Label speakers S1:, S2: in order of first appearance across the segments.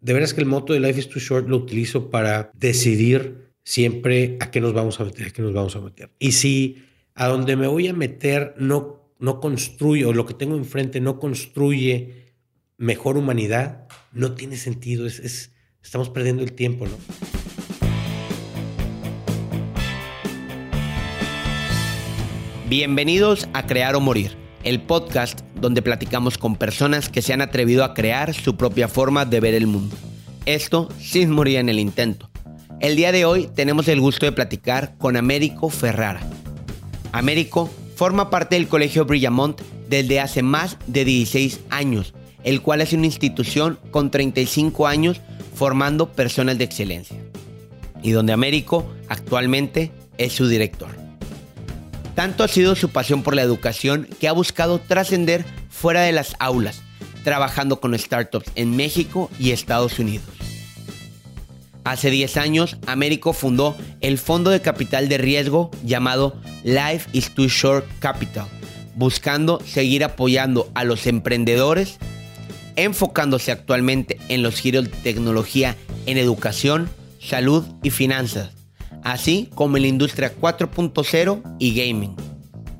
S1: de veras que el moto de Life is Too Short lo utilizo para decidir siempre a qué nos vamos a meter, a qué nos vamos a meter. Y si a donde me voy a meter no, no construye, o lo que tengo enfrente no construye mejor humanidad, no tiene sentido. Es, estamos perdiendo el tiempo, ¿no?
S2: Bienvenidos a Crear o Morir, el podcast donde platicamos con personas que se han atrevido a crear su propia forma de ver el mundo. Esto sin morir en el intento. El día de hoy tenemos el gusto de platicar con Américo Ferrara. Américo forma parte del Colegio Brillamont desde hace más de 16 años, el cual es una institución con 35 años formando personas de excelencia, y donde Américo actualmente es su director. Tanto ha sido su pasión por la educación que ha buscado trascender fuera de las aulas, trabajando con startups en México y Estados Unidos. Hace 10 años, Américo fundó el fondo de capital de riesgo llamado Life is Too Short Capital, buscando seguir apoyando a los emprendedores, enfocándose actualmente en los giros de tecnología en educación, salud y finanzas, así como en la industria 4.0 y gaming.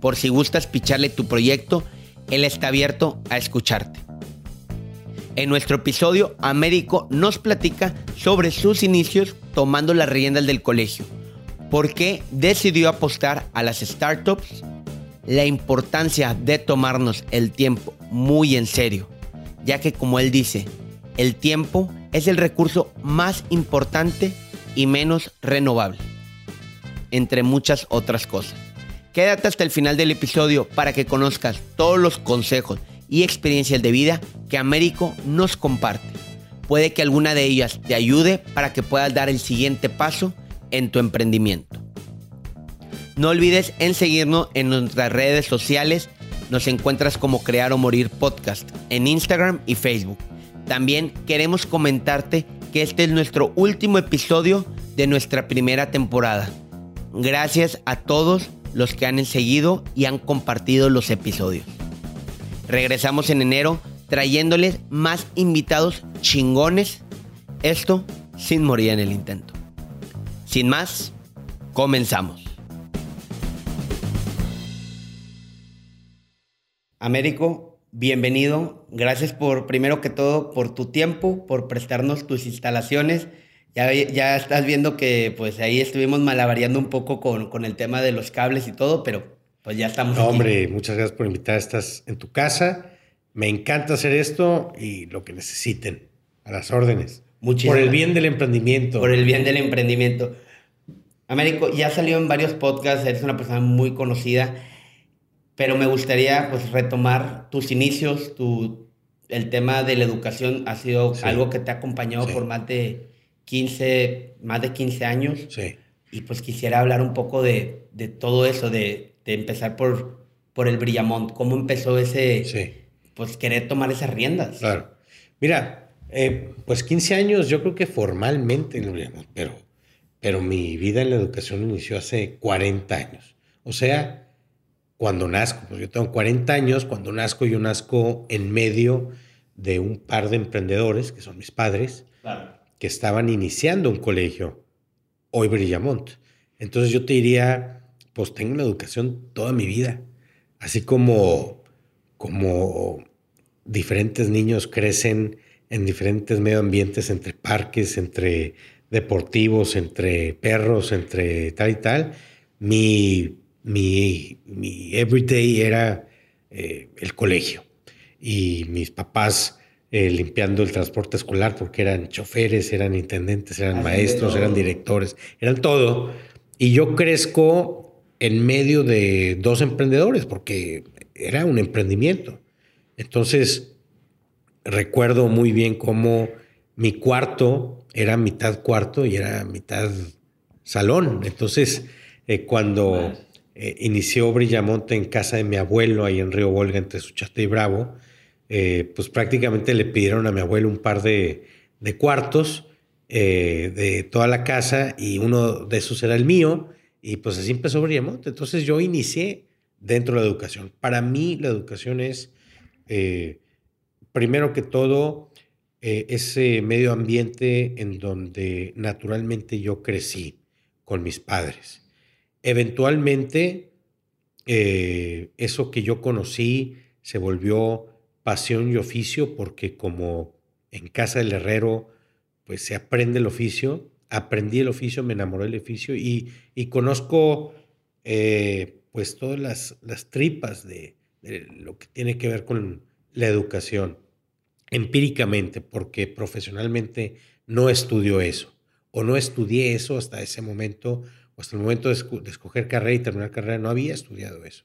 S2: Por si gustas picharle tu proyecto, él está abierto a escucharte. En nuestro episodio, Américo nos platica sobre sus inicios tomando las riendas del colegio, por qué decidió apostar a las startups, la importancia de tomarnos el tiempo muy en serio, ya que como él dice, el tiempo es el recurso más importante y menos renovable entre muchas otras cosas. Quédate hasta el final del episodio para que conozcas todos los consejos y experiencias de vida que Américo nos comparte. Puede que alguna de ellas te ayude para que puedas dar el siguiente paso en tu emprendimiento. No olvides en seguirnos en nuestras redes sociales. Nos encuentras como Crear o Morir Podcast en Instagram y Facebook. También queremos comentarte que este es nuestro último episodio de nuestra primera temporada. Gracias a todos los que han seguido y han compartido los episodios. Regresamos en enero trayéndoles más invitados chingones. Esto sin morir en el intento. Sin más, comenzamos. Américo, bienvenido. Gracias por, primero que todo, por tu tiempo, por prestarnos tus instalaciones ya, estás viendo que pues ahí estuvimos malabareando un poco con, con el tema de los cables y todo, pero pues ya estamos.
S1: hombre, muchas gracias por invitar. Estás en tu casa. Me encanta hacer esto y lo que necesiten, a las órdenes. Por el bien del emprendimiento.
S2: Por el bien del emprendimiento. Américo, ya salió en varios podcasts, eres una persona muy conocida, pero me gustaría pues retomar tus inicios, tu, el tema de la educación ha sido algo que te ha acompañado por más de 15, más de 15 años.
S1: Sí.
S2: Y pues quisiera hablar un poco de, de todo eso, de, de, empezar por, por el Brillamont. ¿Cómo empezó ese,
S1: sí.
S2: pues querer tomar esas riendas?
S1: Claro. Mira, eh, pues 15 años yo creo que formalmente en el Brillamont, pero, pero mi vida en la educación inició hace 40 años. O sea, cuando nazco, pues yo tengo 40 años, cuando nazco yo nazco en medio de un par de emprendedores, que son mis padres.
S2: Claro
S1: que estaban iniciando un colegio, hoy Brillamont. Entonces yo te diría, pues tengo una educación toda mi vida, así como, como diferentes niños crecen en diferentes medio ambientes, entre parques, entre deportivos, entre perros, entre tal y tal. Mi, mi, mi everyday era eh, el colegio. Y mis papás eh, limpiando el transporte escolar porque eran choferes, eran intendentes, eran maestros, eran directores, eran todo. Y yo crezco en medio de dos emprendedores porque era un emprendimiento. Entonces, recuerdo muy bien cómo mi cuarto era mitad cuarto y era mitad salón. Entonces, eh, cuando eh, inició Brillamonte en casa de mi abuelo, ahí en Río Volga, entre Suchate y Bravo, eh, pues prácticamente le pidieron a mi abuelo un par de, cuartos eh, de toda la casa y uno de esos era el mío y pues así empezó Brillamonte. Entonces yo inicié dentro de la educación. Para mí la educación es, primero que todo, ese medio ambiente en donde naturalmente yo crecí con mis padres. Eventualmente, eh, eso que yo conocí se volvió pasión y oficio porque como en casa del herrero, pues se aprende el oficio, aprendí el oficio, me enamoré del oficio y, conozco eh, pues todas las, las tripas de, de, lo que tiene que ver con la educación, empíricamente, porque profesionalmente no estudio eso, o no estudié eso hasta ese momento, hasta el momento de, escoger carrera y terminar carrera, no había estudiado eso.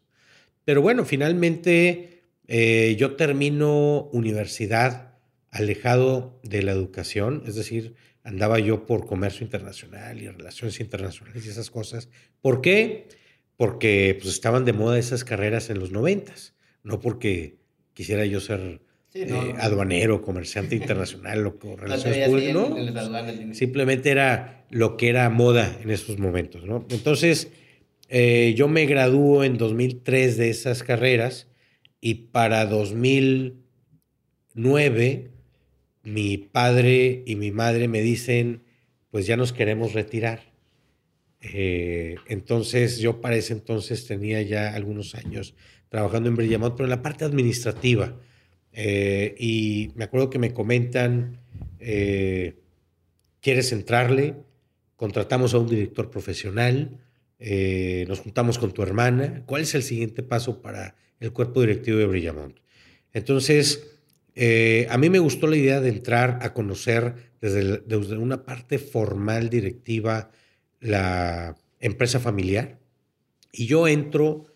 S1: Pero bueno, finalmente eh, yo termino universidad alejado de la educación, es decir, andaba yo por comercio internacional y relaciones internacionales y esas cosas. ¿Por qué? Porque pues, estaban de moda esas carreras en los noventas, no porque quisiera yo ser eh, aduanero, comerciante internacional o relaciones públicas, no. Simplemente era lo que era moda en esos momentos, ¿no? Entonces, eh, yo me graduó en 2003 de esas carreras y para 2009 mi padre y mi madre me dicen, pues ya nos queremos retirar. Eh, entonces yo para ese entonces tenía ya algunos años trabajando en Brillamont, pero en la parte administrativa. Eh, y me acuerdo que me comentan, eh, ¿quieres entrarle? Contratamos a un director profesional, eh, nos juntamos con tu hermana. ¿Cuál es el siguiente paso para el cuerpo directivo de Brillamont? Entonces, a mí me gustó la idea de entrar a conocer desde una parte formal directiva la empresa familiar. Y yo entro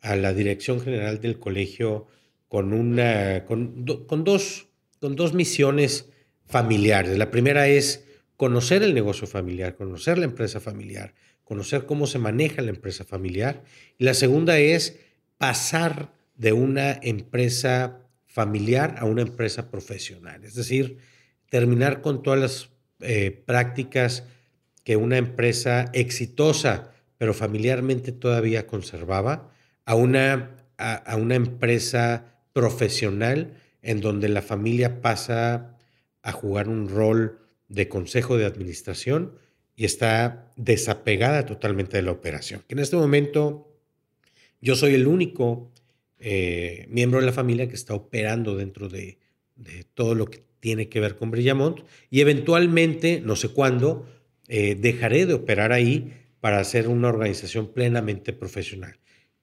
S1: a la dirección general del colegio con, una, con, con, dos, con dos misiones familiares. La primera es conocer el negocio familiar, conocer la empresa familiar, conocer cómo se maneja la empresa familiar. Y la segunda es pasar de una empresa familiar a una empresa profesional. Es decir, terminar con todas las eh, prácticas que una empresa exitosa, pero familiarmente todavía conservaba, a una, a una empresa profesional en donde la familia pasa a jugar un rol de consejo de administración y está desapegada totalmente de la operación. en este momento yo soy el único eh, miembro de la familia que está operando dentro de, todo lo que tiene que ver con Brillamont y eventualmente, no sé cuándo, eh, dejaré de operar ahí para hacer una organización plenamente profesional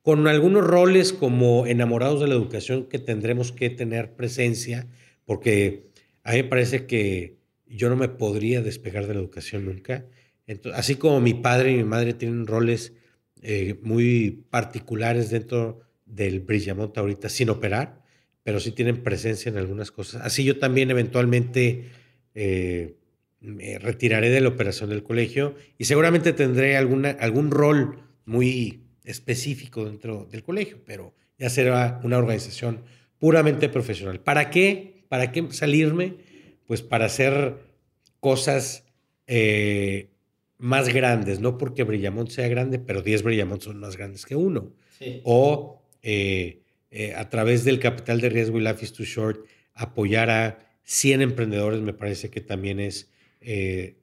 S1: con algunos roles como enamorados de la educación que tendremos que tener presencia, porque a mí me parece que yo no me podría despegar de la educación nunca. así como mi padre y mi madre tienen roles eh, muy particulares dentro del Brillamont ahorita sin operar, pero sí tienen presencia en algunas cosas. Así yo también eventualmente eh, me retiraré de la operación del colegio y seguramente tendré alguna, algún rol muy específico dentro del colegio, pero ya será una organización puramente profesional. ¿Para qué? ¿Para qué salirme? Pues para hacer cosas eh, más grandes, no porque Brillamont sea grande, pero 10 Brillamont son más grandes que uno. O eh, eh, a través del capital de riesgo y Life is Too Short, apoyar a 100 emprendedores me parece que también es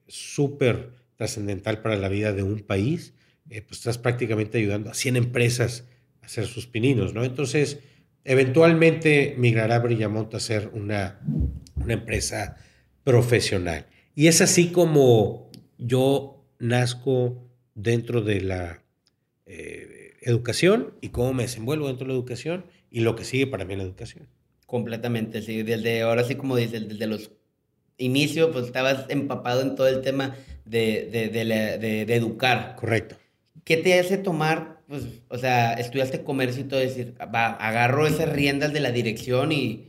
S1: súper trascendental para la vida de un país eh, pues estás prácticamente ayudando a 100 empresas a hacer sus pininos, ¿no? Entonces, eventualmente migrará Brillamont a ser una, una empresa profesional. Y es así como yo nazco dentro de la eh, educación y cómo me desenvuelvo dentro de la educación y lo que sigue para mí en la educación.
S2: Completamente, sí. Desde ahora sí, como dices, desde los inicios, pues estabas empapado en todo el tema de, de, de educar.
S1: Correcto.
S2: ¿Qué te hace tomar, pues, o sea, estudiaste comercio y todo, decir, va, agarro esas riendas de la dirección y,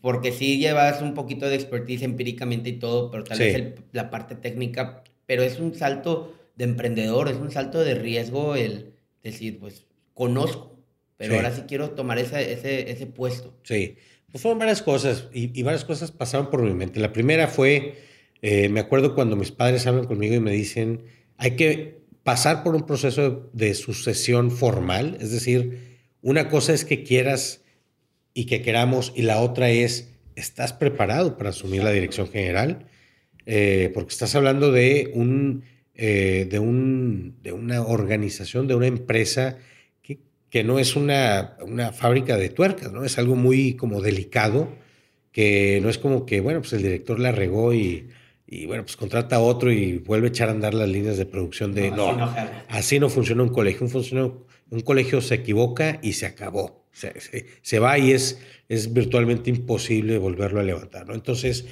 S2: porque sí llevas un poquito de expertise empíricamente y todo, pero tal vez la parte técnica, pero es un salto de emprendedor, es un salto de riesgo el decir, pues, conozco, pero ahora sí quiero tomar ese, ese, ese puesto.
S1: Sí, pues fueron varias cosas y, y, varias cosas pasaron por mi mente. La primera fue, eh, me acuerdo cuando mis padres hablan conmigo y me dicen, hay que pasar por un proceso de sucesión formal, es decir, una cosa es que quieras y que queramos y la otra es estás preparado para asumir la dirección general, eh, porque estás hablando de, un, eh, de, un, de una organización, de una empresa que, que no es una, una, fábrica de tuercas, ¿no? Es algo muy como delicado, que no es como que, bueno, pues el director la regó y, y bueno, pues contrata a otro y vuelve a echar a andar las líneas de producción de... No, no, así, no funciona un colegio. Un, un colegio se equivoca y se acabó. Se, se, va y es, es virtualmente imposible volverlo a levantar. ¿no? Entonces,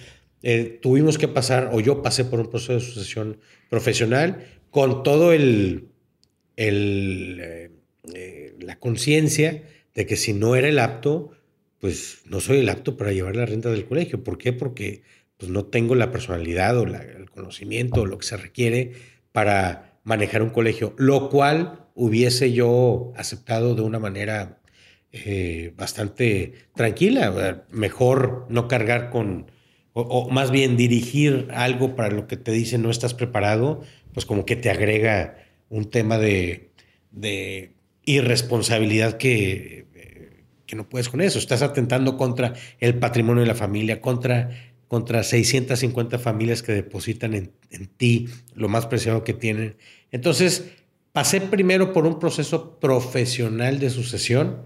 S1: eh, tuvimos que pasar, o yo pasé por un proceso de sucesión profesional con todo el, el eh, eh, la conciencia de que si no era el apto, pues no soy el apto para llevar la renta del colegio. ¿Por qué? Porque pues no tengo la personalidad o el conocimiento o lo que se requiere para manejar un colegio, lo cual hubiese yo aceptado de una manera eh, bastante tranquila, mejor no cargar con, o, más bien dirigir algo para lo que te dicen no estás preparado, pues como que te agrega un tema de, de irresponsabilidad que, eh, que no puedes con eso. Estás atentando contra el patrimonio de la familia, contra contra 650 familias que depositan en, ti lo más preciado que tienen. Entonces, pasé primero por un proceso profesional de sucesión.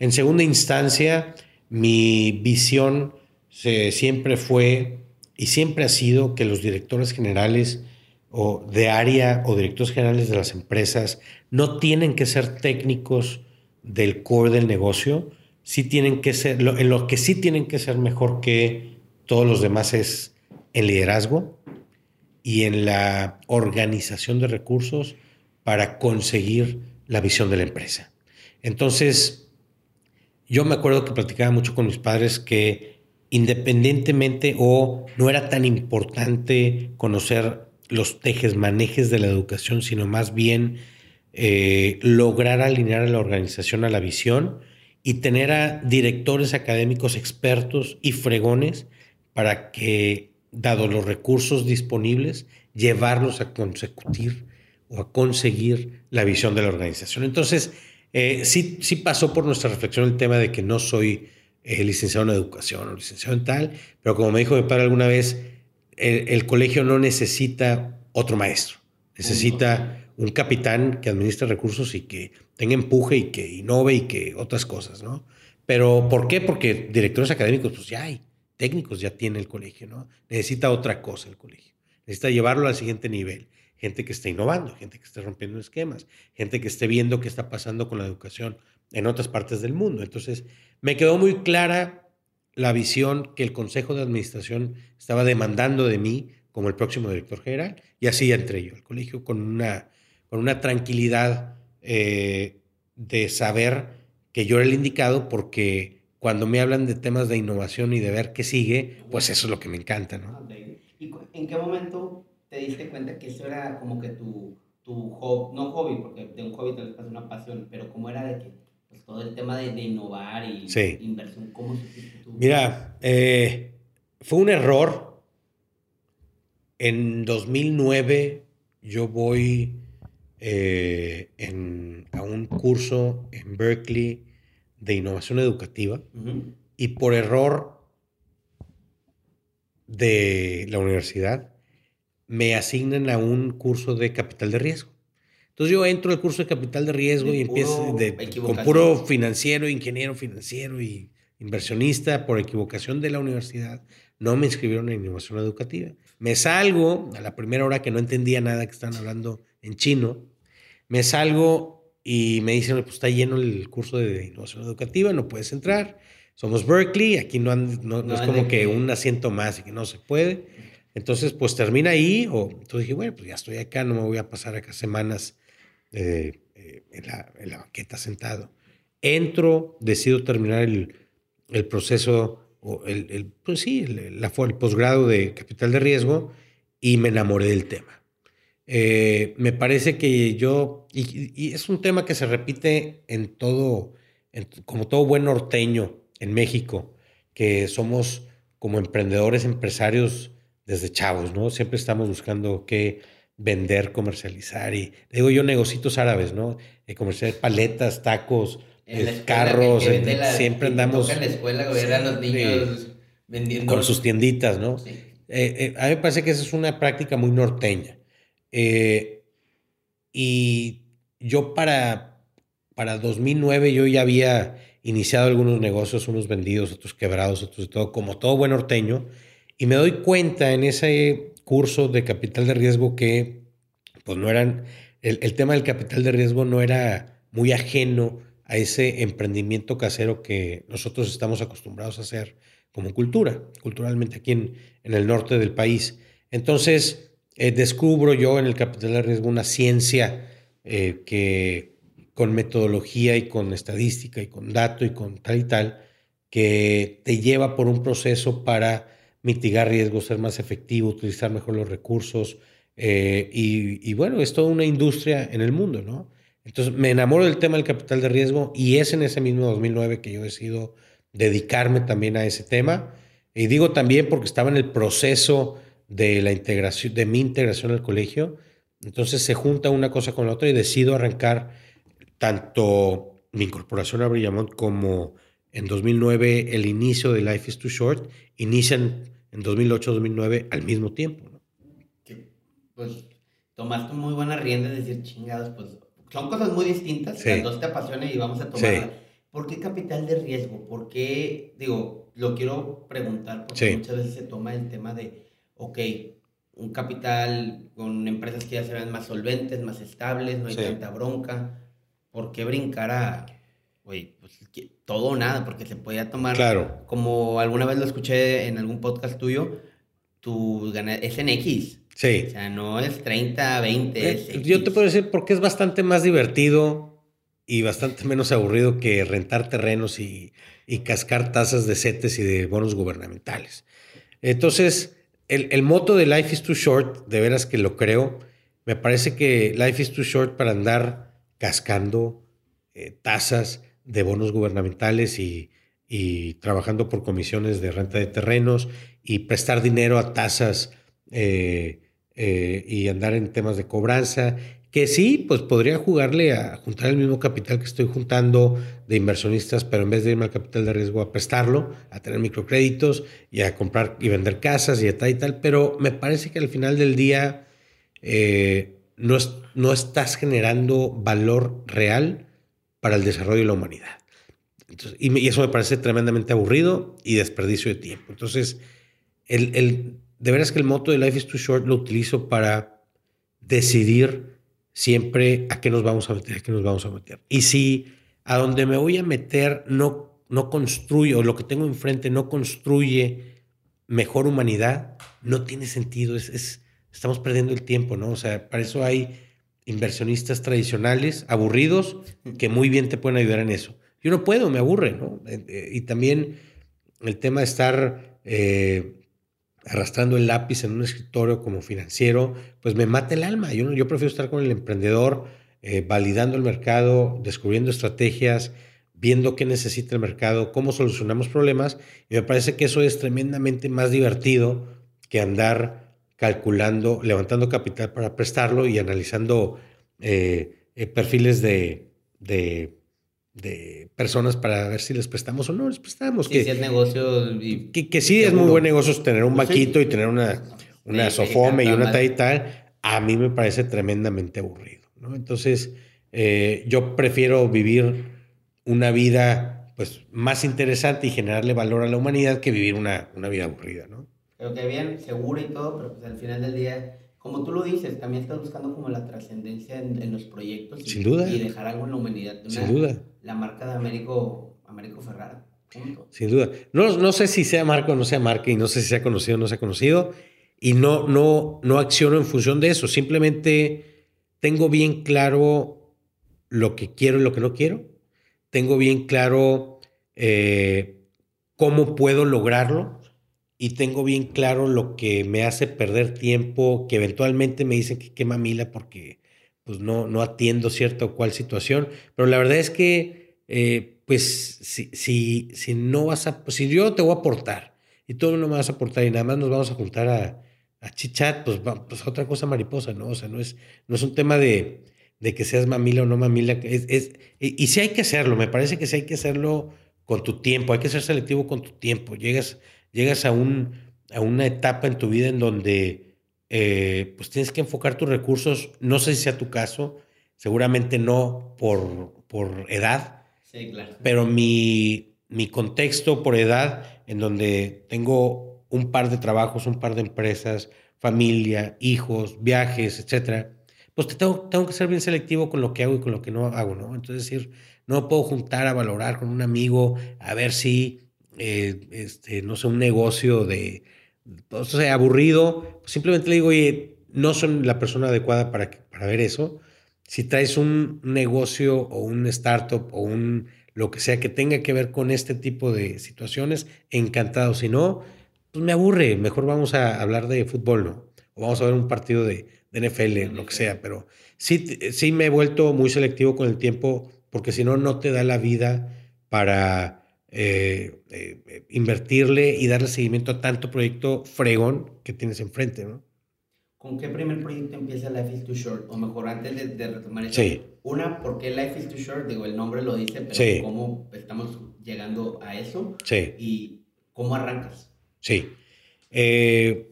S1: En segunda instancia, mi visión siempre fue y siempre ha sido que los directores generales o de área o directores generales de las empresas no tienen que ser técnicos del core del negocio, sí tienen que ser, en lo que sí tienen que ser mejor que todos los demás es el liderazgo y en la organización de recursos para conseguir la visión de la empresa. Entonces, yo me acuerdo que platicaba mucho con mis padres que independientemente o no era tan importante conocer los tejes, manejes de la educación, sino más bien eh, lograr alinear a la organización a la visión y tener a directores académicos expertos y fregones para que, dado los recursos disponibles, llevarlos a consecutir o a conseguir la visión de la organización. Entonces, eh, sí, sí pasó por nuestra reflexión el tema de que no soy eh, licenciado en educación o licenciado en tal, pero como me dijo mi padre alguna vez, el, colegio no necesita otro maestro, necesita un capitán que administre recursos y que tenga empuje y que innove y que otras cosas, ¿no? Pero ¿por qué? Porque directores académicos, pues ya hay técnicos ya tiene el colegio, ¿no? Necesita otra cosa el colegio. Necesita llevarlo al siguiente nivel. Gente que esté innovando, gente que esté rompiendo esquemas, gente que esté viendo qué está pasando con la educación en otras partes del mundo. Entonces, me quedó muy clara la visión que el Consejo de Administración estaba demandando de mí como el próximo director general, y así entré yo al colegio con una, con una tranquilidad eh, de saber que yo era el indicado porque cuando me hablan de temas de innovación y de ver qué sigue, pues eso es lo que me encanta, ¿no?
S2: ¿Y en qué momento te diste cuenta que eso era como que tu, tu hobby, no hobby, porque de un hobby te pasa una pasión, pero como era de que pues, todo el tema de, de innovar y inversión, ¿cómo
S1: tú? Mira, eh, fue un error. En 2009 yo voy eh, en, a un curso en Berkeley de innovación educativa y por error de la universidad me asignan a un curso de capital de riesgo. Entonces yo entro al curso de capital de riesgo y empiezo con puro financiero, ingeniero financiero y inversionista por equivocación de la universidad. No me inscribieron en innovación educativa. Me salgo a la primera hora que no entendía nada que estaban hablando en chino. Me salgo y me dicen, pues está lleno el curso de innovación educativa, no puedes entrar. Somos Berkeley, aquí no, no, es como que un asiento más y que no se puede. Entonces, pues termina ahí. O, entonces dije, bueno, pues ya estoy acá, no me voy a pasar acá semanas eh, eh, en, la, en, la, banqueta sentado. Entro, decido terminar el, el proceso, o el, el, pues sí, el, la, el posgrado de capital de riesgo y me enamoré del tema. Eh, me parece que yo, y, es un tema que se repite en todo, como todo buen norteño en México, que somos como emprendedores, empresarios desde chavos, ¿no? Siempre estamos buscando qué vender, comercializar y digo yo negocios árabes, ¿no? Eh, comercializar paletas, tacos, eh, carros, siempre andamos...
S2: En la escuela, los niños Vendiendo.
S1: con sus tienditas, ¿no?
S2: Sí.
S1: Eh, eh, a mí me parece que esa es una práctica muy norteña. Eh, y yo para, para 2009 yo ya había iniciado algunos negocios, unos vendidos, otros quebrados, otros de todo, como todo buen norteño. Y me doy cuenta en ese curso de capital de riesgo que pues no eran, el, el tema del capital de riesgo no era muy ajeno a ese emprendimiento casero que nosotros estamos acostumbrados a hacer como cultura, culturalmente aquí en, en el norte del país. Entonces, eh, descubro yo en el capital de riesgo una ciencia eh, que con metodología y con estadística y con dato y con tal y tal, que te lleva por un proceso para mitigar riesgos, ser más efectivo, utilizar mejor los recursos. eh, y, bueno, es toda una industria en el mundo, ¿no? Entonces me enamoro del tema del capital de riesgo y es en ese mismo 2009 que yo decido dedicarme también a ese tema. Y digo también porque estaba en el proceso de la integración, de mi integración al colegio. Entonces se junta una cosa con la otra y decido arrancar tanto mi incorporación a Brillamont como en 2009 el inicio de Life is Too Short. Inician en 2008-2009 al mismo tiempo. ¿no?
S2: que, pues tomaste muy buena rienda de decir chingados, pues son cosas muy distintas,
S1: Sí.
S2: las dos te apasionan y vamos a tomar.
S1: Sí.
S2: ¿Por qué capital de riesgo? ¿Por qué, digo, lo quiero preguntar porque
S1: Sí.
S2: muchas veces se toma el tema de, ok, un capital con empresas que ya se ven más solventes, más estables, no hay
S1: Sí.
S2: tanta bronca. ¿Por qué brincar a, güey, pues que- todo o nada? Porque se podía tomar,
S1: Claro.
S2: como alguna vez lo escuché en algún podcast tuyo, tu es en X.
S1: Sí.
S2: O sea, no es 30, 20. es
S1: Eh, yo te puedo decir porque es bastante más divertido y bastante menos aburrido que rentar terrenos y, y cascar tasas de CETES y de bonos gubernamentales. Entonces, el, el moto de Life is Too Short, de veras que lo creo, me parece que Life is Too Short para andar cascando eh, tasas de bonos gubernamentales y, y trabajando por comisiones de renta de terrenos y prestar dinero a tasas eh, eh, y andar en temas de cobranza, que sí, pues podría jugarle a juntar el mismo capital que estoy juntando de inversionistas, pero en vez de irme al capital de riesgo a prestarlo, a tener microcréditos y a comprar y vender casas y tal y tal, pero me parece que al final del día eh, no, es- no estás generando valor real para el desarrollo de la humanidad. Y eso me parece tremendamente aburrido y desperdicio de tiempo. Entonces, el, el- de veras que el moto de Life is Too Short lo utilizo para decidir siempre a qué nos vamos a meter, a qué nos vamos a meter. Y si a donde me voy a meter no, no construye, o lo que tengo enfrente no construye mejor humanidad, no tiene sentido. Es- estamos perdiendo el tiempo, ¿no? O sea, para eso hay inversionistas tradicionales, aburridos, que muy bien te pueden ayudar en eso. Yo no puedo, me aburre, ¿no? Eh, eh, y también el tema de estar eh, arrastrando el lápiz en un escritorio como financiero, pues me mata el alma. Yo, yo prefiero estar con el emprendedor, eh, validando el mercado, descubriendo estrategias, viendo qué necesita el mercado, cómo solucionamos problemas. Y me parece que eso es tremendamente más divertido que andar calculando, levantando capital para prestarlo y analizando eh, eh, perfiles de, de personas para ver si les prestamos o no les prestamos.
S2: Sí,
S1: que,
S2: sí, es negocio. y-
S1: que, que sí es muy
S2: Seguro.
S1: buen negocio tener un
S2: Pues sí.
S1: vaquito y tener una, una
S2: Sí,
S1: sofome y una tal y tal. A mí me parece tremendamente aburrido. ¿no? Entonces, eh, yo prefiero vivir una vida pues, más interesante y generarle valor a la humanidad que vivir una, una vida aburrida. ¿no?
S2: Creo que bien, segura y todo, pero pues al final del día, como tú lo dices, también estás buscando como la trascendencia en, en los proyectos. y-
S1: Sin duda.
S2: Y dejar algo en la humanidad. Una-
S1: Sin duda.
S2: La marca de Américo, Américo Ferrara. Punto.
S1: Sin duda. No, no sé si sea marca o no sea marca y no sé si sea conocido o no sea conocido. Y no, no, no acciono en función de eso. Simplemente tengo bien claro lo que quiero y lo que no quiero. Tengo bien claro eh, cómo puedo lograrlo. Y tengo bien claro lo que me hace perder tiempo, que eventualmente me dicen que qué mamila porque pues no, no atiendo cierta o cual situación. Pero la verdad es que eh, pues si, si, si no vas a, pues, si yo te voy a aportar y tú no me vas a aportar y nada más nos vamos a juntar a, a chichat, pues, pues otra cosa mariposa, ¿no? O sea, no es, no es un tema de, de que seas mamila o no mamila, es, es, y, y sí hay que hacerlo, me parece que sí hay que hacerlo con tu tiempo, hay que ser selectivo con tu tiempo, llegas, llegas a, un, a una etapa en tu vida en donde eh, pues tienes que enfocar tus recursos, no sé si sea tu caso, seguramente no por, por edad,
S2: sí, claro.
S1: pero mi, mi contexto por edad, en donde tengo un par de trabajos, un par de empresas, familia, hijos, viajes, etcétera, pues te tengo, tengo que ser bien selectivo con lo que hago y con lo que no hago, ¿no? Entonces, decir, no puedo juntar a valorar con un amigo a ver si, eh, este, no sé, un negocio de, o sea, aburrido. Simplemente le digo, oye, no son la persona adecuada para, para ver eso. Si traes un negocio o un startup o un lo que sea que tenga que ver con este tipo de situaciones, encantado. Si no, pues me aburre. Mejor vamos a hablar de fútbol, ¿no? O vamos a ver un partido de, de NFL, lo que sea. Pero sí, sí me he vuelto muy selectivo con el tiempo porque si no, no te da la vida para eh, eh, invertirle y darle seguimiento a tanto proyecto fregón que tienes enfrente, ¿no?
S2: ¿Con qué primer proyecto empieza Life is Too Short? O mejor, antes de, retomar eso.
S1: Sí.
S2: Una, ¿por qué Life is Too Short? Digo, el nombre lo dice, pero ¿cómo estamos llegando a eso?
S1: Sí.
S2: ¿Y cómo arrancas?
S1: Sí. Eh,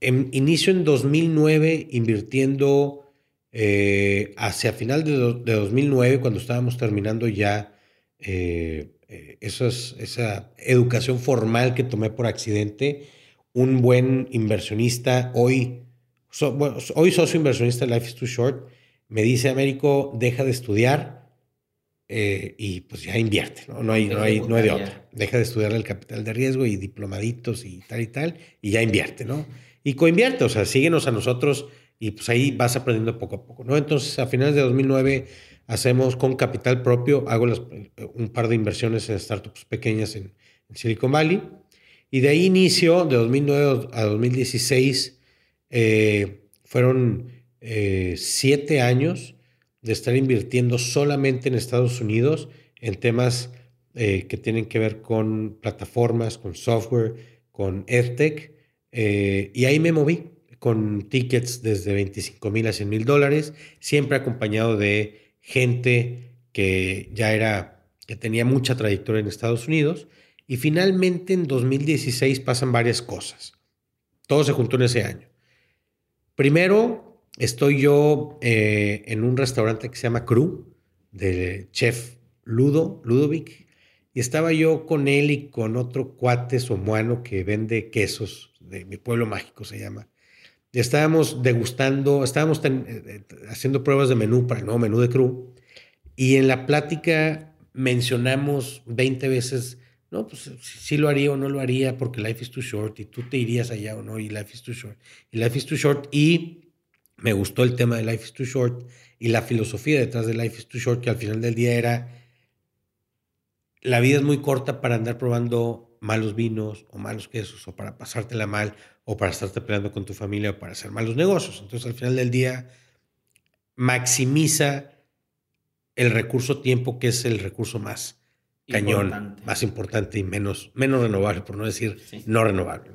S1: inicio en 2009 invirtiendo eh, hacia final de, 2009, cuando estábamos terminando ya eh, eh, esa educación formal que tomé por accidente, un buen inversionista, hoy, hoy socio inversionista Life is Too Short, me dice, Américo, deja de estudiar y pues ya invierte, ¿no? No hay, no hay, no hay de otra. Deja de estudiar el capital de riesgo y diplomaditos y tal y tal, y ya invierte, ¿no? Y coinvierte, o sea, síguenos a nosotros y pues ahí vas aprendiendo poco a poco, ¿no? Entonces, a finales de 2009 hacemos con capital propio, hago un par de inversiones en startups pequeñas en, Silicon Valley. Y de ahí inicio, de 2009 a 2016, eh, fueron eh, siete años de estar invirtiendo solamente en Estados Unidos en temas eh, que tienen que ver con plataformas, con software, con EdTech, y ahí me moví con tickets desde 25 mil a 100 mil dólares, siempre acompañado de gente que ya era, que tenía mucha trayectoria en Estados Unidos. Y finalmente en 2016 pasan varias cosas. Todo se juntó en ese año. Primero, estoy yo eh, en un restaurante que se llama Cru, del chef Ludo, Ludovic, y estaba yo con él y con otro cuate somuano que vende quesos, de mi pueblo mágico se llama, estábamos degustando, estábamos eh, eh, haciendo pruebas de menú para el nuevo menú de Crew y en la plática mencionamos 20 veces, no, pues sí lo haría o no lo haría porque life is too short y tú te irías allá o no y life is too short y life is too short y me gustó el tema de life is too short y la filosofía detrás de life is too short que al final del día era la vida es muy corta para andar probando malos vinos o malos quesos o para pasártela mal o para estarte peleando con tu familia o para hacer malos negocios. Entonces, al final del día, maximiza el recurso tiempo, que es el recurso más cañón, más importante y menos, menos renovable, por no decir no renovable.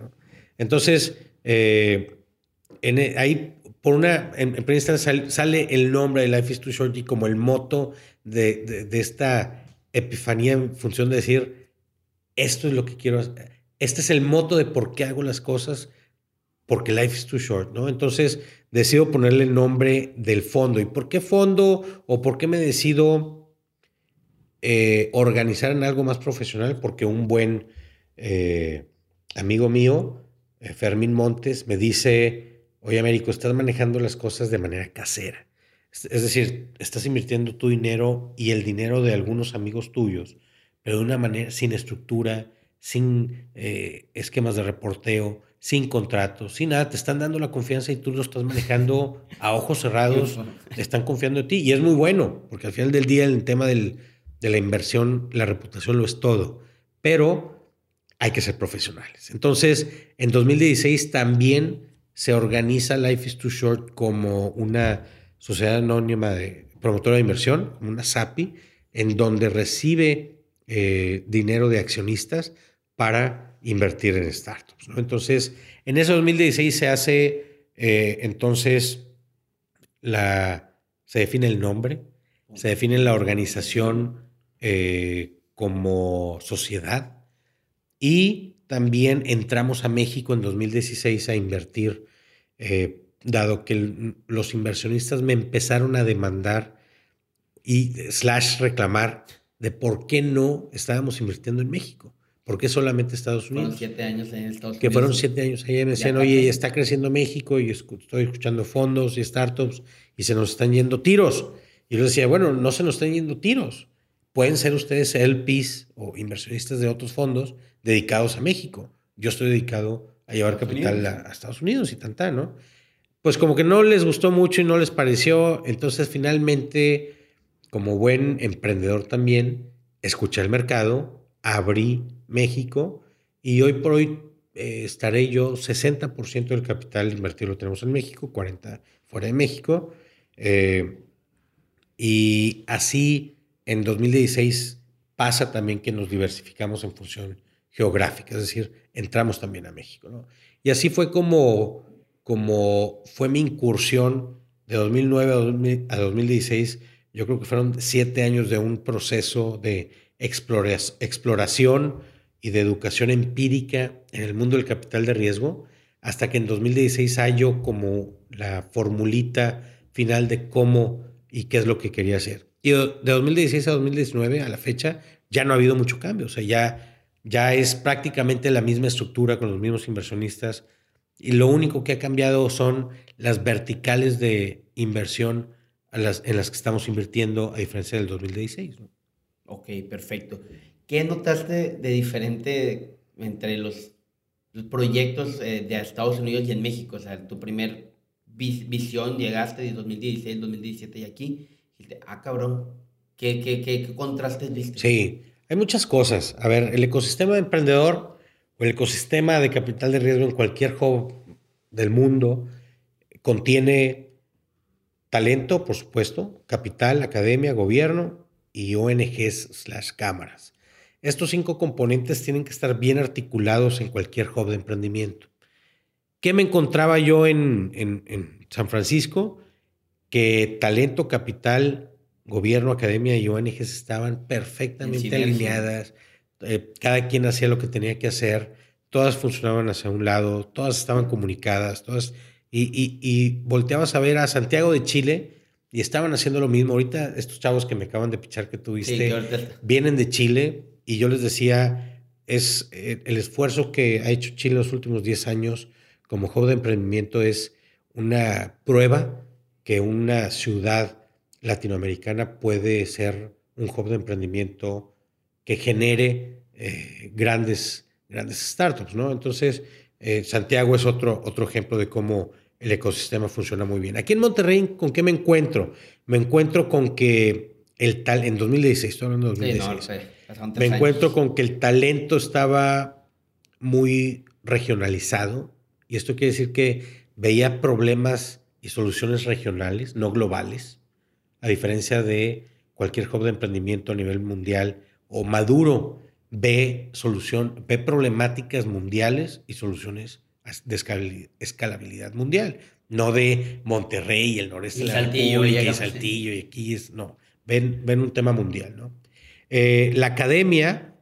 S1: Entonces, eh, en, e, ahí, por una, en, en sale, sale, el nombre de Life is Too Short y como el moto de, de esta epifanía en función de decir, esto es lo que quiero hacer. Este es el moto de por qué hago las cosas porque life is too short, ¿no? Entonces decido ponerle el nombre del fondo. ¿Y por qué fondo o por qué me decido eh, organizar en algo más profesional? Porque un buen eh, amigo mío, eh, Fermín Montes, me dice, oye Américo, estás manejando las cosas de manera casera. Es decir, estás invirtiendo tu dinero y el dinero de algunos amigos tuyos, pero de una manera sin estructura, sin esquemas de reporteo, sin contrato, sin nada, te están dando la confianza y tú lo estás manejando a ojos cerrados, te están confiando en ti y es muy bueno, porque al final del día el tema del, de la inversión, la reputación lo es todo, pero hay que ser profesionales. Entonces, en 2016 también se organiza Life is Too Short como una sociedad anónima de promotora de inversión, una SAPI, en donde recibe eh, dinero de accionistas para invertir en startups. Entonces, en ese 2016 se hace, eh, entonces, la, se define el nombre, se define la organización eh, como sociedad Y también entramos a México en 2016 a invertir, dado que los inversionistas me empezaron a demandar y slash reclamar de por qué no estábamos invirtiendo en México. ¿Por qué solamente Estados Unidos?
S2: Fueron siete años en Estados Unidos.
S1: Que fueron siete años ahí. Me decían, oye, está creciendo México y estoy escuchando fondos y startups y se nos están yendo tiros. Y yo les decía, bueno, no se nos están yendo tiros. Pueden ser ustedes LPs o inversionistas de otros fondos dedicados a México. Yo estoy dedicado a llevar capital a, Estados Unidos y tanta, ¿no? Pues como que no les gustó mucho y no les pareció. Entonces, finalmente, como buen emprendedor también, escuché el mercado, abrí México y hoy por hoy eh, estaré yo 60% del capital invertido lo tenemos en México, 40% fuera de México. Eh, y así en 2016 pasa también que nos diversificamos en función geográfica, es decir, entramos también a México. Y así fue como, como fue mi incursión de 2009 a, 2016. Yo creo que fueron siete años de un proceso de exploración y de educación empírica en el mundo del capital de riesgo, hasta que en 2016 hallo como la formulita final de cómo y qué es lo que quería hacer. Y de 2016 a 2019, a la fecha, ya no ha habido mucho cambio. O sea, ya, ya es prácticamente la misma estructura con los mismos inversionistas. Y lo único que ha cambiado son las verticales de inversión a las, en las que estamos invirtiendo, a diferencia del 2016.
S2: Ok, perfecto. ¿Qué notaste de diferente entre los, proyectos eh, de Estados Unidos y en México? O sea, tu primer visión, llegaste de 2016, 2017 y aquí, dijiste, ah, cabrón, ¿qué, qué, qué, contrastes viste?
S1: Sí, hay muchas cosas. A ver, el ecosistema de emprendedor o el ecosistema de capital de riesgo en cualquier hub del mundo contiene talento, por supuesto, capital, academia, gobierno y ONGs slash cámaras. Estos cinco componentes tienen que estar bien articulados en cualquier hub de emprendimiento. ¿Qué me encontraba yo en, San Francisco? Que talento, capital, gobierno, academia y ONGs estaban perfectamente alineadas. Eh, cada quien hacía lo que tenía que hacer. Todas funcionaban hacia un lado, todas estaban comunicadas, todas. Y, volteabas a ver a Santiago de Chile y estaban haciendo lo mismo. Ahorita estos chavos que me acaban de pichar que tuviste vienen de Chile y yo les decía, es eh, el esfuerzo que ha hecho Chile los últimos 10 años como juego de emprendimiento es una prueba que una ciudad latinoamericana puede ser un hub de emprendimiento que genere eh, grandes, grandes startups, ¿no? Entonces, eh, Santiago es otro, otro ejemplo de cómo el ecosistema funciona muy bien. Aquí en Monterrey, ¿con qué me encuentro? Me encuentro con que el tal, en 2016, estoy hablando de 2016, me encuentro con que el talento estaba muy regionalizado, y esto quiere decir que veía problemas y soluciones regionales, no globales, a diferencia de cualquier hub de emprendimiento a nivel mundial o maduro ve solución, ve problemáticas mundiales y soluciones de escalabilidad mundial, no de Monterrey y el noreste de la Saltillo, y, Saltillo y aquí es, no, ven, ven un tema mundial, ¿no? Eh, la academia,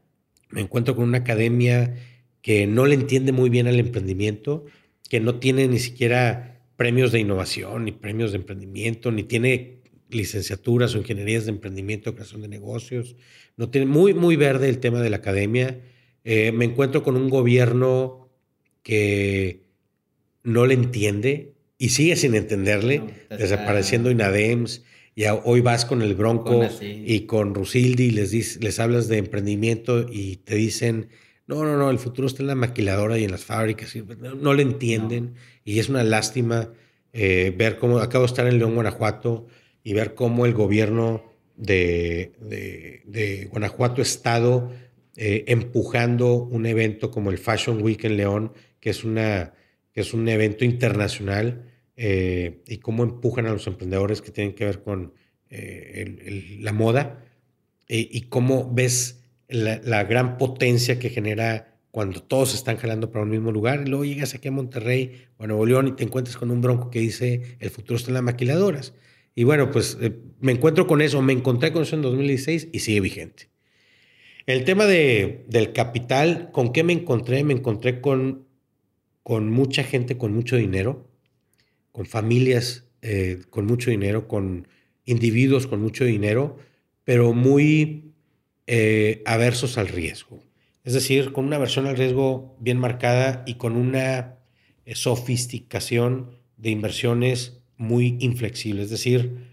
S1: me encuentro con una academia que no le entiende muy bien al emprendimiento, que no tiene ni siquiera premios de innovación, ni premios de emprendimiento, ni tiene licenciaturas o ingenierías de emprendimiento, creación de negocios. No tiene muy, muy verde el tema de la academia. Eh, me encuentro con un gobierno que no le entiende y sigue sin entenderle, desapareciendo INADEMS. Y hoy vas con el Bronco y con Rusildi y les, les hablas de emprendimiento y te dicen, no, no, no, el futuro está en la maquiladora y en las fábricas. no, le entienden y es una lástima eh, ver cómo, acabo de estar en León, Guanajuato, y ver cómo el gobierno de, de, Guanajuato Estado eh, empujando un evento como el Fashion Week en León, que es, una, es un evento internacional, eh, y cómo empujan a los emprendedores que tienen que ver con la moda, y cómo ves la, gran potencia que genera cuando todos están jalando para un mismo lugar. Y luego llegas aquí a Monterrey o a Nuevo León y te encuentras con un bronco que dice el futuro está en las maquiladoras. Y bueno, pues eh, me encuentro con eso, me encontré con eso en 2016 y sigue vigente. El tema de, del capital, ¿con qué me encontré? Me encontré con, con mucha gente con mucho dinero, con familias eh, con mucho dinero, con individuos con mucho dinero, pero muy eh, aversos al riesgo. Es decir, con una versión al riesgo bien marcada y con una eh, sofisticación de inversiones muy inflexible. Es decir,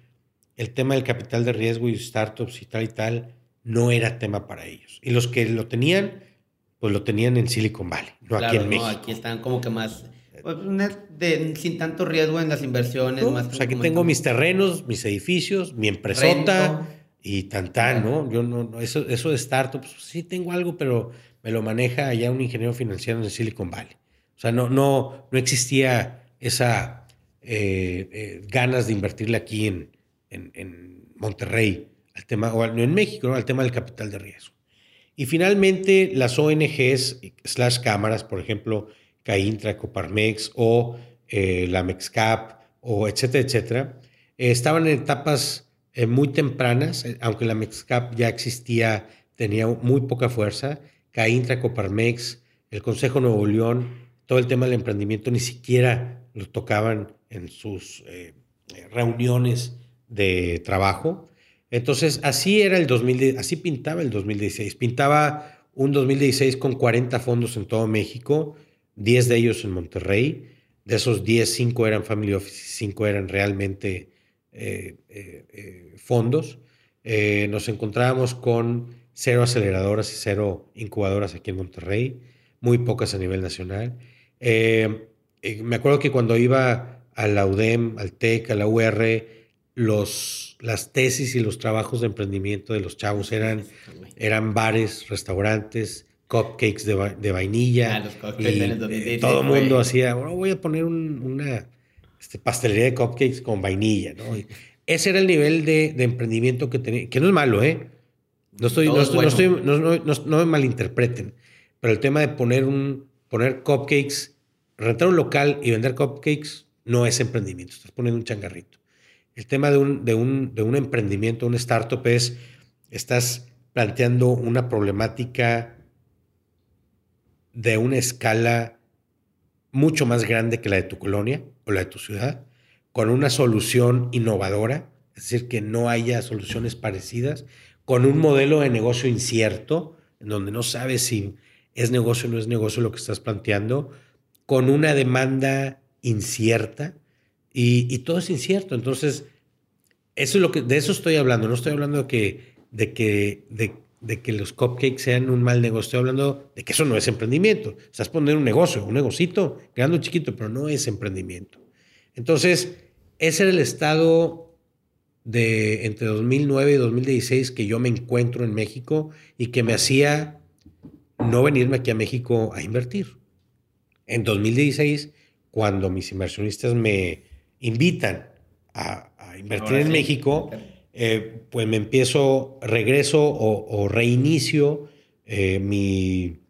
S1: el tema del capital de riesgo y startups y tal y tal no era tema para ellos. Y los que lo tenían, pues lo tenían en Silicon Valley, no aquí en México.
S2: Aquí están como que más pues, sin tanto riesgo en las inversiones. más
S1: pues aquí tengo mis terrenos, mis edificios, mi empresota y tan tan, ¿no? Yo no, eso, eso de startups, pues, sí tengo algo, pero me lo maneja allá un ingeniero financiero en Silicon Valley. O sea, no, no, no existía esa eh, eh, ganas de invertirle aquí en, en, Monterrey, al tema, o en México, ¿no? al tema del capital de riesgo. Y finalmente, las ONGs, slash cámaras, por ejemplo, CAINTRA, Coparmex o eh, la MEXCAP, o etcétera, etcétera, estaban en etapas muy tempranas, aunque la MEXCAP ya existía, tenía muy poca fuerza, CAINTRA, Coparmex, el Consejo Nuevo León, todo el tema del emprendimiento ni siquiera lo tocaban en sus eh, reuniones de trabajo. Entonces, así era el 2000, así pintaba el 2016. Pintaba un 2016 con 40 fondos en todo México, 10 de ellos en Monterrey. De esos 10, 5 eran Family Office, 5 eran realmente eh, eh, fondos. nos encontrábamos con cero aceleradoras y cero incubadoras aquí en Monterrey, muy pocas a nivel nacional. Eh, eh, me acuerdo que cuando iba a la UDEM, al TEC, a la UR, los, las tesis y los trabajos de emprendimiento de los chavos eran, eran bares, restaurantes, cupcakes de, vainilla. Ah, los cupcakes y, todo el mundo hacía, voy a poner una este, pastelería de cupcakes con vainilla. ¿no? ese era el nivel de, de, emprendimiento que tenía, que no es malo, ¿eh? No, estoy, no, estoy, no, no, me malinterpreten, pero el tema de poner, un, poner cupcakes, rentar un local y vender cupcakes no es emprendimiento, estás poniendo un changarrito. El tema de un, de un, de un emprendimiento, un startup es, estás planteando una problemática de una escala mucho más grande que la de tu colonia o la de tu ciudad, con una solución innovadora, es decir, que no haya soluciones parecidas, con un modelo de negocio incierto, en donde no sabes si es negocio o no es negocio lo que estás planteando, con una demanda incierta y, todo es incierto. Entonces, eso es lo que, de eso estoy hablando. No estoy hablando de que, de que, de, que los cupcakes sean un mal negocio. Estoy hablando de que eso no es emprendimiento. Estás poniendo un negocio, un negocito, grande o chiquito, pero no es emprendimiento. Entonces, ese era el estado de entre 2009 y 2016 que yo me encuentro en México y que me hacía no venirme aquí a México a invertir. En 2016, cuando mis inversionistas me invitan a, invertir en México, eh, pues me empiezo, regreso o, reinicio eh, mi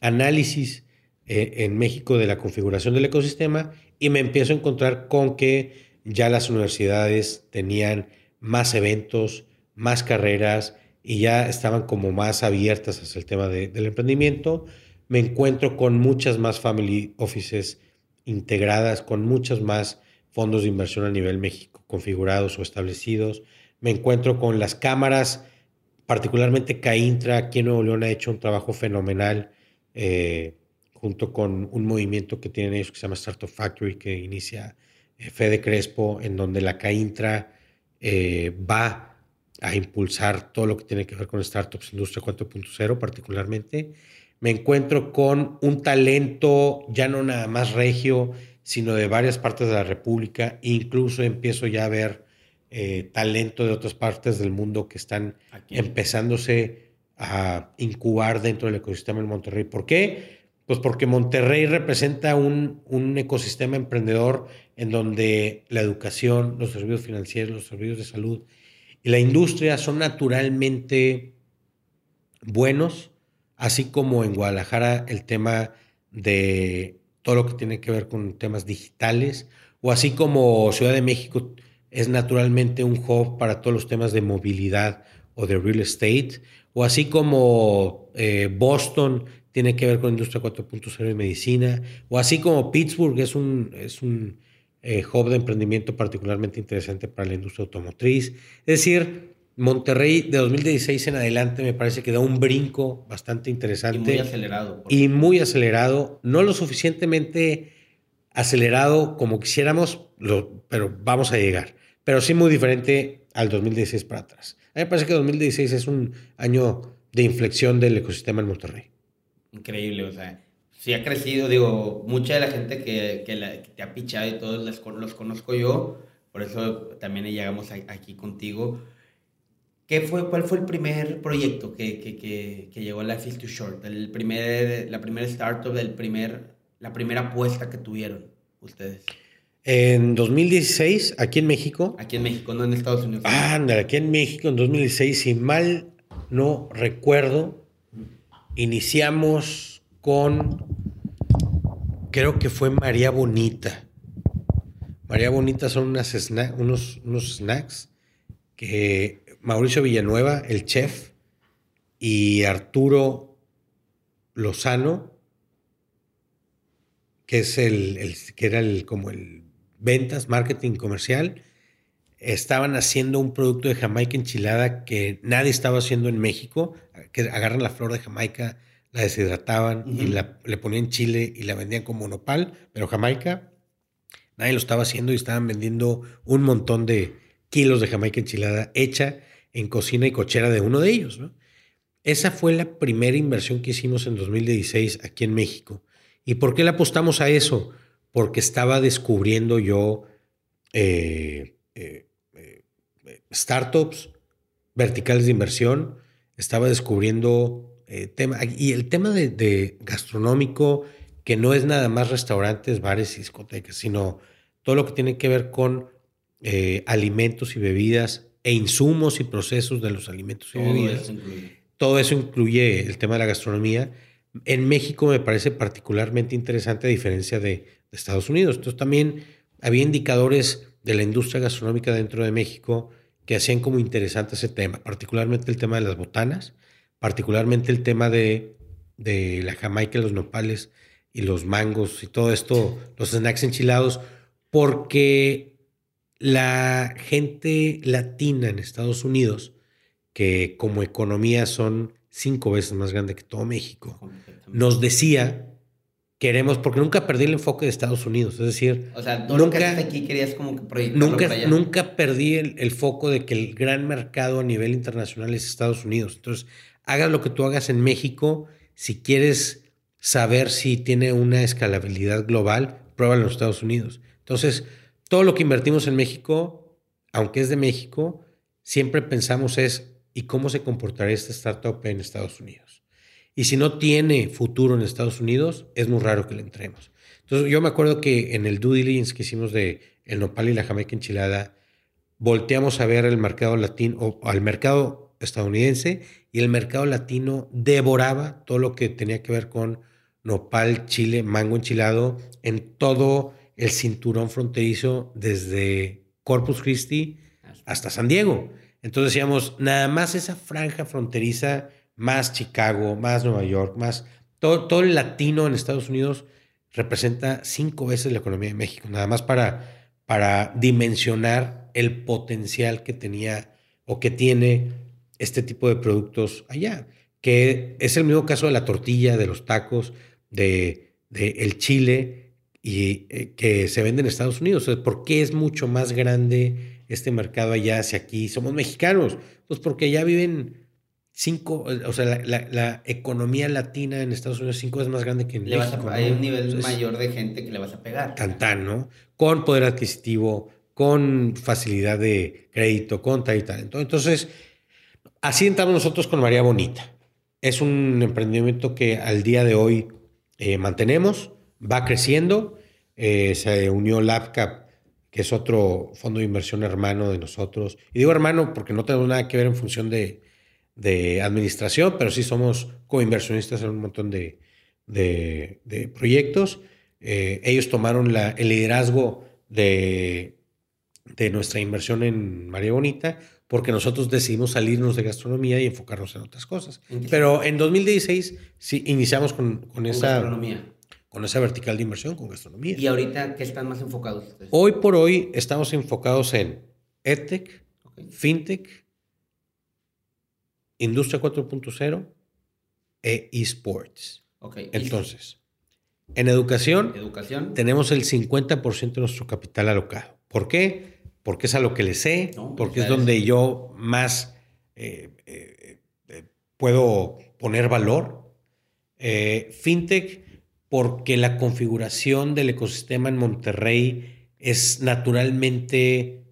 S1: análisis eh, en México de la configuración del ecosistema y me empiezo a encontrar con que ya las universidades tenían más eventos, más carreras y ya estaban como más abiertas hacia el tema del emprendimiento. Me encuentro con muchas más family offices integradas, con muchos más fondos de inversión a nivel México configurados o establecidos. Me encuentro con las cámaras, particularmente Caintra, aquí en Nuevo León ha hecho un trabajo fenomenal eh, junto con un movimiento que tienen ellos que se llama Startup Factory, que inicia eh, Fede Crespo, en donde la CAINTRA eh, va a impulsar todo lo que tiene que ver con startups, industria 4.0 particularmente. Me encuentro con un talento ya no nada más regio, sino de varias partes de la República. Incluso empiezo ya a ver eh, talento de otras partes del mundo que están empezándose a incubar dentro del ecosistema en Monterrey. ¿Por qué? Pues porque Monterrey representa un, un, ecosistema emprendedor en donde la educación, los servicios financieros, los servicios de salud y la industria son naturalmente buenos, así como en Guadalajara el tema de todo lo que tiene que ver con temas digitales, o así como Ciudad de México es naturalmente un hub para todos los temas de movilidad o de real estate, o así como eh, Boston tiene que ver con industria 4.0 y medicina, o así como Pittsburgh es un, es un eh, hub de emprendimiento particularmente interesante para la industria automotriz. Es decir, Monterrey de 2016 en adelante me parece que da un brinco bastante interesante. Y
S2: muy acelerado.
S1: Y muy acelerado, no lo suficientemente acelerado como quisiéramos, pero vamos a llegar. Pero sí muy diferente al 2016 para atrás. A mí me parece que 2016 es un año de inflexión del ecosistema en Monterrey.
S2: Increíble, o sea, sí ha crecido, digo, mucha de la gente que, que, te ha pichado y todos los conozco yo, por eso también llegamos aquí contigo ¿Qué fue, ¿Cuál fue el primer proyecto que, que, que, que llegó a Life is Too Short? El primer, la primera startup, el primer, la primera apuesta que tuvieron ustedes.
S1: En 2016, aquí en México.
S2: Aquí en México, no en Estados Unidos.
S1: Ah, aquí en México, en 2016, si mal no recuerdo, iniciamos con, creo que fue María Bonita. María Bonita son unas unos, unos snacks que Mauricio Villanueva, el chef, y Arturo Lozano, que es el, que era el como el ventas, marketing comercial, estaban haciendo un producto de Jamaica enchilada que nadie estaba haciendo en México, que agarran la flor de Jamaica, la deshidrataban y la, le ponían chile y la vendían como nopal, pero Jamaica nadie lo estaba haciendo y estaban vendiendo un montón de kilos de Jamaica enchilada hecha en cocina y cochera de uno de ellos. ¿no? Esa fue la primera inversión que hicimos en 2016 aquí en México. ¿Y por qué le apostamos a eso? Porque estaba descubriendo yo eh, eh, eh, startups, verticales de inversión, estaba descubriendo tema, y el tema de, gastronómico, que no es nada más restaurantes, bares y discotecas, sino todo lo que tiene que ver con alimentos y bebidas e insumos y procesos de los alimentos y bebidas. Todo eso incluye el tema de la gastronomía. En México me parece particularmente interesante a diferencia de, Estados Unidos. Entonces también había indicadores de la industria gastronómica dentro de México que hacían como interesante ese tema, particularmente el tema de las botanas, particularmente el tema de, de la jamaica, los nopales y los mangos y todo esto, los snacks enchilados, porque la gente latina en Estados Unidos, que como economía son cinco veces más grande que todo México, nos decía, queremos, porque nunca perdí el enfoque de Estados Unidos, es decir,
S2: o sea, nunca aquí querías como que
S1: nunca, nunca perdí el, foco de que el gran mercado a nivel internacional es Estados Unidos. Entonces, hagas lo que tú hagas en México, si quieres saber si tiene una escalabilidad global, pruébalo en los Estados Unidos. Entonces, todo lo que invertimos en México, aunque es de México, siempre pensamos es, ¿y cómo se comportará esta startup en Estados Unidos? Y si no tiene futuro en Estados Unidos, es muy raro que le entremos. Entonces, yo me acuerdo que en el due diligence que hicimos de el nopal y la jamaica enchilada, volteamos a ver el mercado latino, o al mercado estadounidense, y el mercado latino devoraba todo lo que tenía que ver con nopal, chile, mango enchilado, en todo el cinturón fronterizo desde Corpus Christi hasta San Diego. Entonces decíamos, nada más esa franja fronteriza, más Chicago, más Nueva York, más todo, todo el latino en Estados Unidos representa cinco veces la economía de México, nada más para, para dimensionar el potencial que tenía o que tiene este tipo de productos allá, que es el mismo caso de la tortilla, de los tacos, de, de el chile, y eh, que se vende en Estados Unidos. ¿Por qué es mucho más grande este mercado allá hacia aquí? Somos mexicanos. Pues porque ya viven cinco, o sea, la, economía latina en Estados Unidos cinco veces más grande que en México.
S2: hay un nivel mayor de gente que le vas a pegar.
S1: Tan, ¿no? Con poder adquisitivo, con facilidad de crédito, con tal y tal. Entonces, así entramos nosotros con María Bonita. Es un emprendimiento que al día de hoy eh, mantenemos va creciendo. Eh, se unió LabCap, que es otro fondo de inversión hermano de nosotros. Y digo hermano porque no tenemos nada que ver en función de, administración, pero sí somos coinversionistas en un montón de, proyectos. Eh, ellos tomaron el liderazgo de, de nuestra inversión en María Bonita porque nosotros decidimos salirnos de gastronomía y enfocarnos en otras cosas. Pero en 2016 sí iniciamos con, con, esa...
S2: Gastronomía.
S1: Con esa vertical de inversión, con gastronomía.
S2: ¿Y ahorita qué están más enfocados ustedes?
S1: Hoy por hoy estamos enfocados en EdTech, FinTech, Industria 4.0 e eSports.
S2: Okay.
S1: Entonces, en educación,
S2: educación,
S1: tenemos el 50% de nuestro capital alocado. ¿Por qué? Porque es a lo que le sé, porque es donde yo más eh, eh, eh, puedo poner valor. FinTech, porque la configuración del ecosistema en Monterrey es naturalmente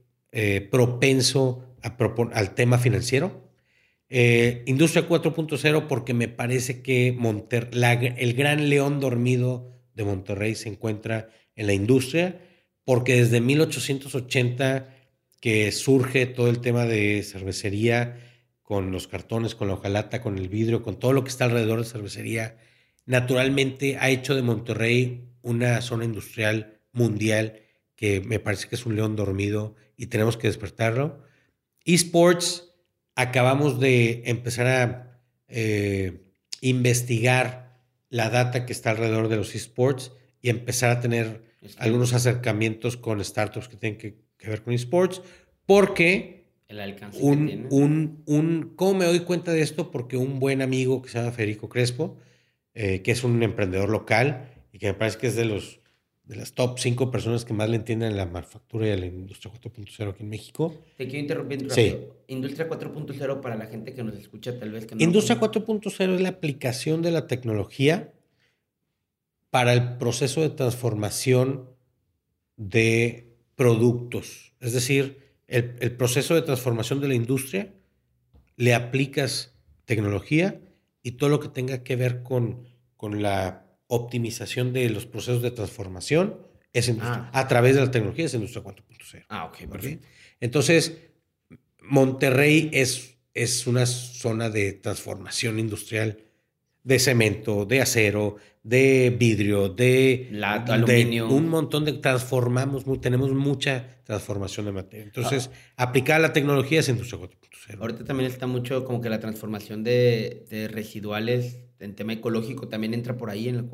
S1: propenso al tema financiero. Eh, Industria 4.0 porque me parece que el gran león dormido de Monterrey se encuentra en la industria, porque desde 1880 que surge todo el tema de cervecería con los cartones, con la hojalata, con el vidrio, con todo lo que está alrededor de cervecería, naturalmente ha hecho de Monterrey una zona industrial mundial que me parece que es un león dormido y tenemos que despertarlo. Esports acabamos de empezar a eh, investigar la data que está alrededor de los esports y empezar a tener algunos acercamientos con startups que tienen que, ver con esports, porque
S2: el alcance
S1: un, un, un, ¿cómo me doy cuenta de esto? Porque un buen amigo que se llama Federico Crespo, eh, que es un emprendedor local y que me parece que es de los de las top 5 personas que más le entienden a la manufactura y a la industria 4.0 aquí en México.
S2: Te quiero interrumpir. Sí. Industria 4.0 para la gente que nos escucha tal vez que no.
S1: Industria 4.0 es la aplicación de la tecnología para el proceso de transformación de productos. Es decir, el, el proceso de transformación de la industria, le aplicas tecnología y todo lo que tenga que ver con, con la optimización de los procesos de transformación es ah. a través de la tecnología, es industria 4.0.
S2: Ah, ok, perfecto.
S1: Entonces, Monterrey es, es una zona de transformación industrial de cemento, de acero, de vidrio, de,
S2: aluminio.
S1: un montón de transformamos, tenemos mucha transformación de materia. Entonces, aplicar la tecnología es industria 4.0.
S2: Ahorita también está mucho como que la transformación de, de residuales en tema ecológico también entra por ahí en la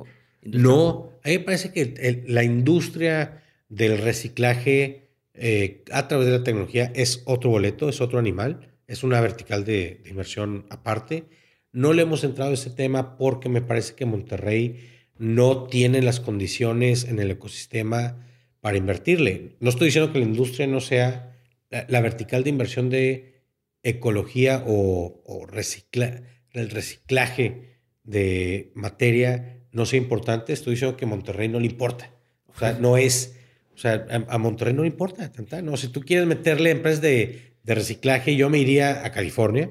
S1: No, a mí me parece que la industria del reciclaje eh, a través de la tecnología es otro boleto, es otro animal, es una vertical de, inversión aparte. No le hemos entrado a ese tema porque me parece que Monterrey no tiene las condiciones en el ecosistema para invertirle. No estoy diciendo que la industria no sea la, vertical de inversión de ecología o, el reciclaje de materia no sea importante, estoy diciendo que a Monterrey no le importa. O sea, no es, o sea, a, Monterrey no le importa. No, si tú quieres meterle empresas de reciclaje, yo me iría a California,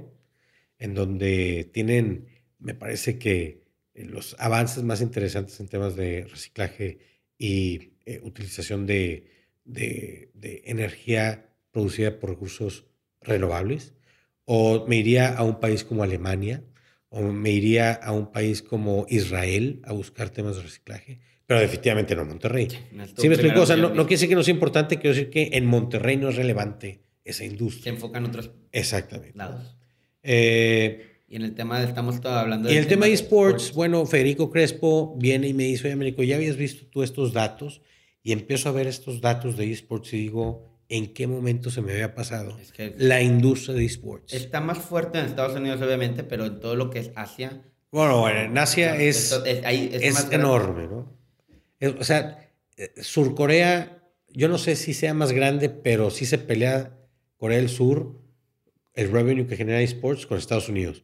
S1: en donde tienen, me parece que eh, los avances más interesantes en temas de reciclaje y eh, utilización de, de, de, energía producida por recursos renovables. O me iría a un país como Alemania, o me iría a un país como Israel a buscar temas de reciclaje, pero definitivamente no Monterrey. Sí, me explico, o sea, no, quiere decir que no sea importante, quiero decir que en Monterrey no es relevante esa industria.
S2: Se enfocan en otros
S1: Exactamente.
S2: lados.
S1: Eh,
S2: y en el tema, estamos hablando
S1: de... Y el tema de esports, bueno, Federico Crespo viene y me dice, oye, Américo, ¿ya habías visto tú estos datos? Y empiezo a ver estos datos de esports y digo, en qué momento se me había pasado la industria de esports.
S2: Está más fuerte en Estados Unidos, obviamente, pero en todo lo que es Asia.
S1: Bueno, en Asia es, es, enorme, ¿no? O sea, eh, Surcorea, yo no sé si sea más grande, pero sí se pelea Corea del Sur, el revenue que genera esports con Estados Unidos.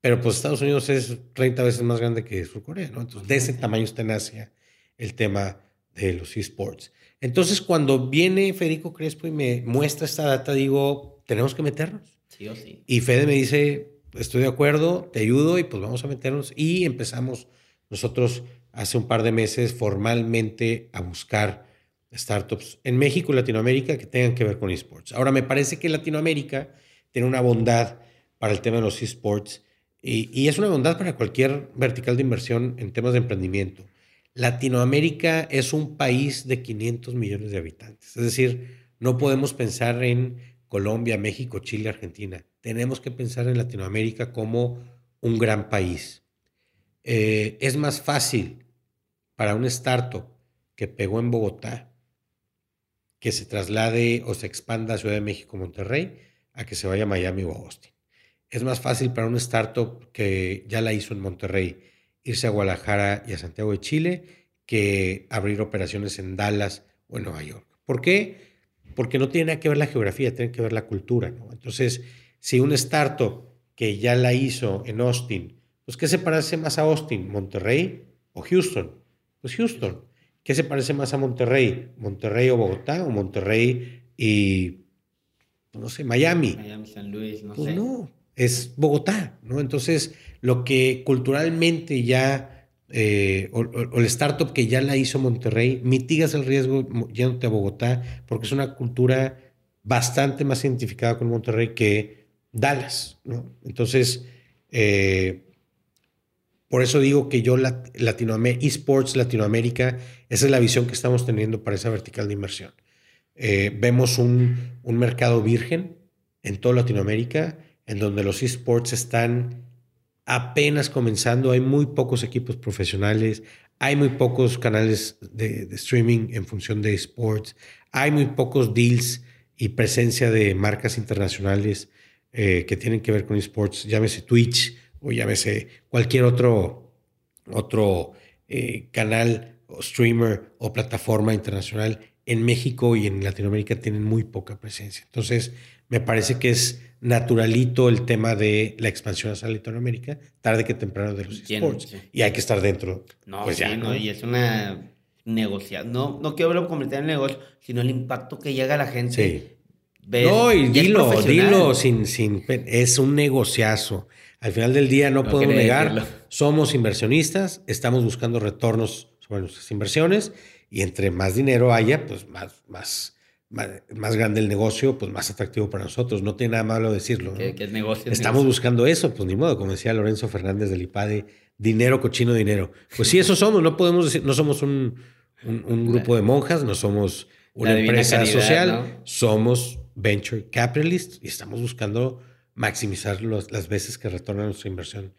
S1: Pero pues Estados Unidos es 30 veces más grande que Surcorea, ¿no? Entonces, de ese tamaño está en Asia el tema de los esports. Entonces, cuando viene Federico Crespo y me muestra esta data, digo, tenemos que meternos.
S2: Sí o sí.
S1: Y Fede me dice, estoy de acuerdo, te ayudo y pues vamos a meternos. Y empezamos nosotros hace un par de meses formalmente a buscar startups en México y Latinoamérica que tengan que ver con esports. Ahora, me parece que Latinoamérica tiene una bondad para el tema de los esports y, y es una bondad para cualquier vertical de inversión en temas de emprendimiento. Latinoamérica es un país de 500 millones de habitantes. Es decir, no podemos pensar en Colombia, México, Chile, Argentina. Tenemos que pensar en Latinoamérica como un gran país. Eh, es más fácil para un startup que pegó en Bogotá que se traslade o se expanda a Ciudad de México, Monterrey, a que se vaya a Miami o a Austin. Es más fácil para un startup que ya la hizo en Monterrey irse a Guadalajara y a Santiago de Chile que abrir operaciones en Dallas o en Nueva York. ¿Por qué? Porque no tiene que ver la geografía, tiene que ver la cultura. Entonces, si un startup que ya la hizo en Austin, pues ¿qué se parece más a Austin? ¿Monterrey o Houston? Pues Houston. ¿Qué se parece más a Monterrey? ¿Monterrey o Bogotá? ¿O Monterrey y, no sé, Miami?
S2: Miami, San Luis, no
S1: pues
S2: sé.
S1: no, es Bogotá, ¿no? Entonces, lo que culturalmente ya, eh, o, o, el startup que ya la hizo Monterrey, mitigas el riesgo yéndote a Bogotá, porque es una cultura bastante más identificada con Monterrey que Dallas, ¿no? Entonces, eh, por eso digo que yo, Latinoamérica, esports Latinoamérica, esa es la visión que estamos teniendo para esa vertical de inversión. Eh, vemos un, un, mercado virgen en toda Latinoamérica, en donde los esports están apenas comenzando, hay muy pocos equipos profesionales, hay muy pocos canales de, streaming en función de esports, hay muy pocos deals y presencia de marcas internacionales eh, que tienen que ver con esports, llámese Twitch, o llámese cualquier otro, otro eh, canal o streamer o plataforma internacional, en México y en Latinoamérica tienen muy poca presencia. Entonces, me parece que es naturalito el tema de la expansión hacia Latinoamérica, tarde que temprano de los esports. Sí. Y hay que estar dentro.
S2: No,
S1: pues
S2: sí,
S1: ya,
S2: ¿no? y es una negociación. No, no quiero convertir en negocio, sino el impacto que llega a la gente.
S1: Sí. Ves, no, y dilo, dilo sin, sin. Es un negociazo. Al final del día no, no podemos negar, decirlo. somos inversionistas, estamos buscando retornos sobre nuestras inversiones y entre más dinero haya, pues más, más, más, más grande el negocio, pues más atractivo para nosotros. No tiene nada malo decirlo. ¿no?
S2: ¿Qué, qué negocio?
S1: Estamos
S2: negocio.
S1: buscando eso, pues ni modo, como decía Lorenzo Fernández del IPADE, dinero, cochino, dinero. Pues sí, eso somos, no podemos decir, no somos un, un, un grupo de monjas, no somos una empresa social, ¿no? somos venture capitalists y estamos buscando maximizar los, las veces que retorna nuestra inversión.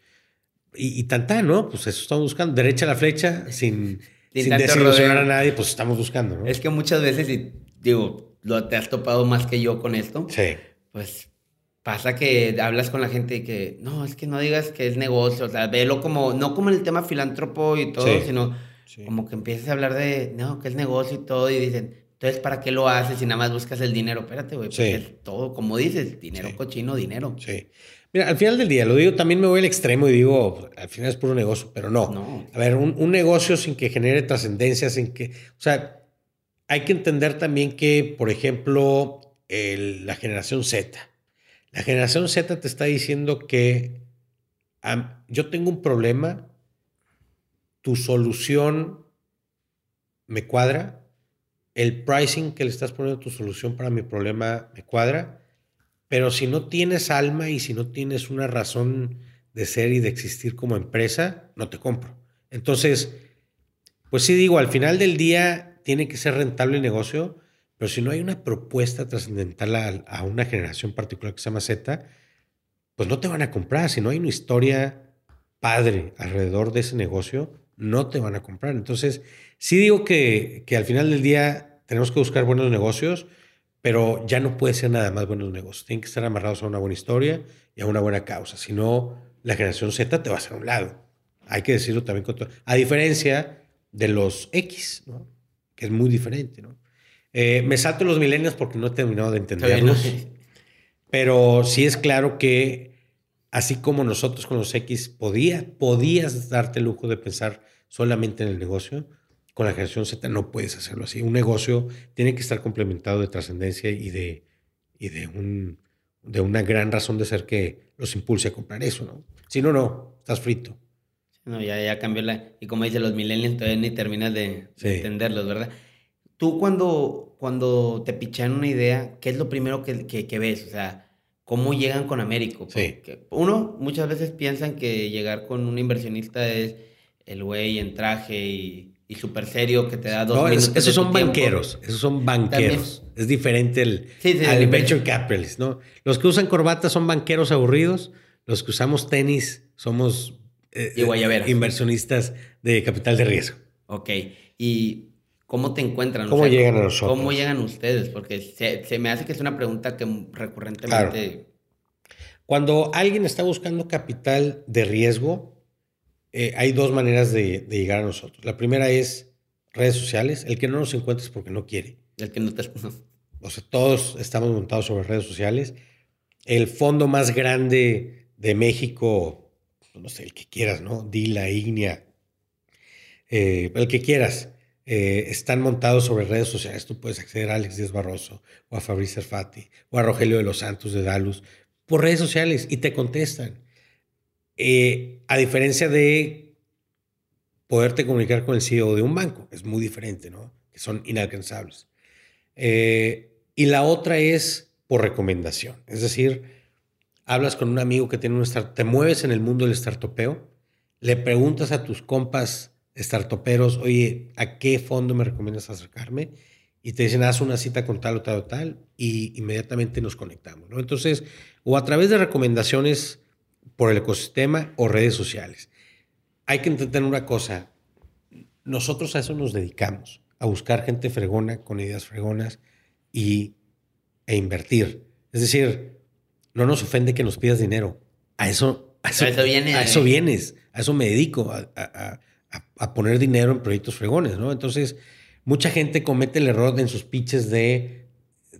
S1: Y, y tanta, ¿no? Pues eso estamos buscando. Derecha a la flecha, sin, sin, sin desilusionar a nadie, pues estamos buscando, ¿no?
S2: Es que muchas veces, y digo, lo, te has topado más que yo con esto.
S1: Sí.
S2: Pues pasa que hablas con la gente y que, no, es que no digas que es negocio, o sea, velo como, no como el tema filántropo y todo, sí. sino sí. como que empiezas a hablar de, no, que es negocio y todo, y dicen, entonces, ¿para qué lo haces si nada más buscas el dinero? Espérate, güey,
S1: sí.
S2: es todo, como dices, dinero cochino, dinero.
S1: Sí. Mira, al final del día, lo digo, también me voy al extremo y digo, al final es puro negocio, pero no.
S2: No.
S1: A ver, un, un negocio sin que genere trascendencia, sin que, o sea, hay que entender también que, por ejemplo, el- la generación Z. La generación Z te está diciendo que yo tengo un problema, tu solución me cuadra, el pricing que le estás poniendo a tu solución para mi problema me cuadra, pero si no tienes alma y si no tienes una razón de ser y de existir como empresa, no te compro. Entonces, pues sí digo, al final del día tiene que ser rentable el negocio, pero si no hay una propuesta trascendental a, una generación particular que se llama Z, pues no te van a comprar. Si no hay una historia padre alrededor de ese negocio, no te van a comprar. Entonces, sí digo que, que al final del día tenemos que buscar buenos negocios, pero ya no puede ser nada más buenos negocios. Tienen que estar amarrados a una buena historia y a una buena causa. Si no, la generación Z te va a hacer a un lado. Hay que decirlo también. Con todo. A diferencia de los X, ¿no? que es muy diferente. ¿no? Eh, me salto los milenios porque no he terminado de entenderlos. Pero sí es claro que así como nosotros con los X podía, podías darte el lujo de pensar solamente en el negocio, con la generación Z no puedes hacerlo así. Un negocio tiene que estar complementado de trascendencia y de, y de, un, de una gran razón de ser que los impulse a comprar eso, ¿no? Si no, no, estás frito.
S2: No, ya, ya cambió la... Y como dice, los millennials todavía ni terminas de,
S1: Sí.
S2: de entenderlos, ¿verdad? Tú cuando, cuando te pichan una idea, ¿qué es lo primero que, que, que ves? O sea, ¿cómo llegan con Américo?
S1: Sí.
S2: Uno, muchas veces piensan que llegar con un inversionista es el güey en traje y y súper serio que te da dos
S1: No,
S2: minutos.
S1: esos son banqueros, esos son banqueros. Es diferente el,
S2: Sí, sí,
S1: al
S2: sí.
S1: venture capitalist, ¿no? Los que usan corbata son banqueros aburridos, los que usamos tenis somos eh,
S2: Y guayaberas.
S1: inversionistas de capital de riesgo.
S2: Ok. ¿Y cómo te encuentran?
S1: ¿Cómo llegan a nosotros?
S2: ¿Cómo llegan ustedes? Porque se, se me hace que es una pregunta que recurrentemente...
S1: Cuando alguien está buscando capital de riesgo, eh, hay dos maneras de, de llegar a nosotros. La primera es redes sociales. El que no nos encuentra es porque no quiere.
S2: El que no te...
S1: O sea, todos estamos montados sobre redes sociales. El fondo más grande de México, no sé, el que quieras, ¿no? Dila, Ignia, eh, el que quieras, eh, están montados sobre redes sociales. Tú puedes acceder a Alex Díaz Barroso, o a Fabrice Arfati, o a Rogelio de los Santos de Dalus, por redes sociales y te contestan. Eh, a diferencia de poderte comunicar con el CEO de un banco, es muy diferente, ¿no? Que son inalcanzables. Eh, y la otra es por recomendación. Es decir, hablas con un amigo que tiene un startup, te mueves en el mundo del startupeo, le preguntas a tus compas startuperos, oye, ¿a qué fondo me recomiendas acercarme? Y te dicen, haz una cita con tal o tal o tal, y inmediatamente nos conectamos, ¿no? Entonces, o a través de recomendaciones por el ecosistema o redes sociales. Hay que entender una cosa, nosotros a eso nos dedicamos, a buscar gente fregona con ideas fregonas y, e invertir. Es decir, no nos ofende que nos pidas dinero. A eso, a eso,
S2: A eso viene,
S1: a
S2: eh.
S1: eso vienes. A eso me dedico, a, a- a- a poner dinero en proyectos fregones, ¿no? Entonces, mucha gente comete el error en sus pitches de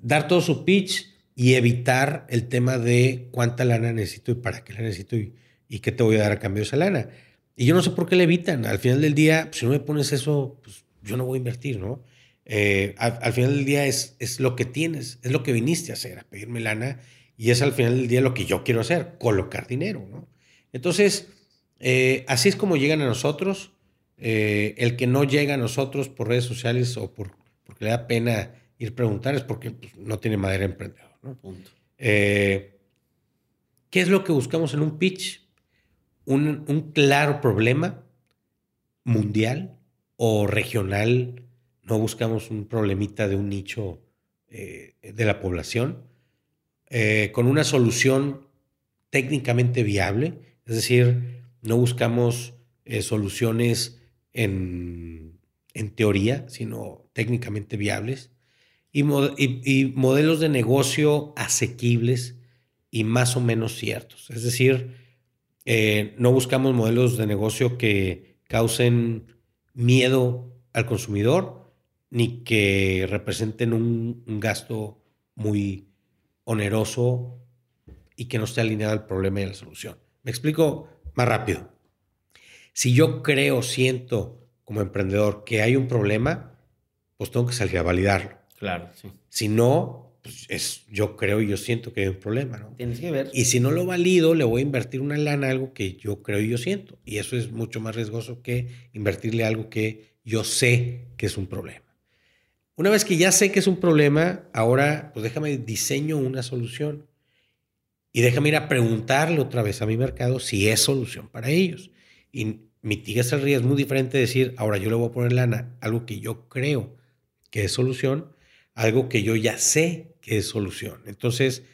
S1: dar todo su pitch y evitar el tema de cuánta lana necesito y para qué la necesito y, qué te voy a dar a cambio de esa lana. Y yo no sé por qué le evitan. Al final del día, pues, si no me pones eso, pues yo no voy a invertir, ¿no? Eh, al, al final del día es, es lo que tienes, es lo que viniste a hacer, a pedirme lana, y es al final del día lo que yo quiero hacer, colocar dinero, ¿no? Entonces, eh, así es como llegan a nosotros. Eh, el que no llega a nosotros por redes sociales o por, porque le da pena ir a preguntar es porque pues, no tiene madera emprendedor, ¿no?
S2: Punto.
S1: Eh, ¿Qué es lo que buscamos en un pitch? Un, un claro problema mundial o regional. No buscamos un problemita de un nicho eh, de la población. Eh, con una solución técnicamente viable. Es decir, no buscamos eh, soluciones en, en teoría, sino técnicamente viables. Y, mo- y- y modelos de negocio asequibles y más o menos ciertos. Es decir, eh, no buscamos modelos de negocio que causen miedo al consumidor ni que representen un, un gasto muy oneroso y que no esté alineado al problema y a la solución. Me explico más rápido. Si yo creo, siento como emprendedor que hay un problema, pues tengo que salir a validarlo.
S2: Claro, sí.
S1: Si no, pues es, yo creo y yo siento que hay un problema, ¿no?
S2: Tienes que ver.
S1: Y si no lo valido, le voy a invertir una lana a algo que yo creo y yo siento. Y eso es mucho más riesgoso que invertirle algo que yo sé que es un problema. Una vez que ya sé que es un problema, ahora pues déjame diseño una solución. Y déjame ir a preguntarle otra vez a mi mercado si es solución para ellos. Y mitigas el riesgo. Es muy diferente decir, ahora yo le voy a poner lana, a algo que yo creo que es solución, algo que yo ya sé que es solución. Entonces,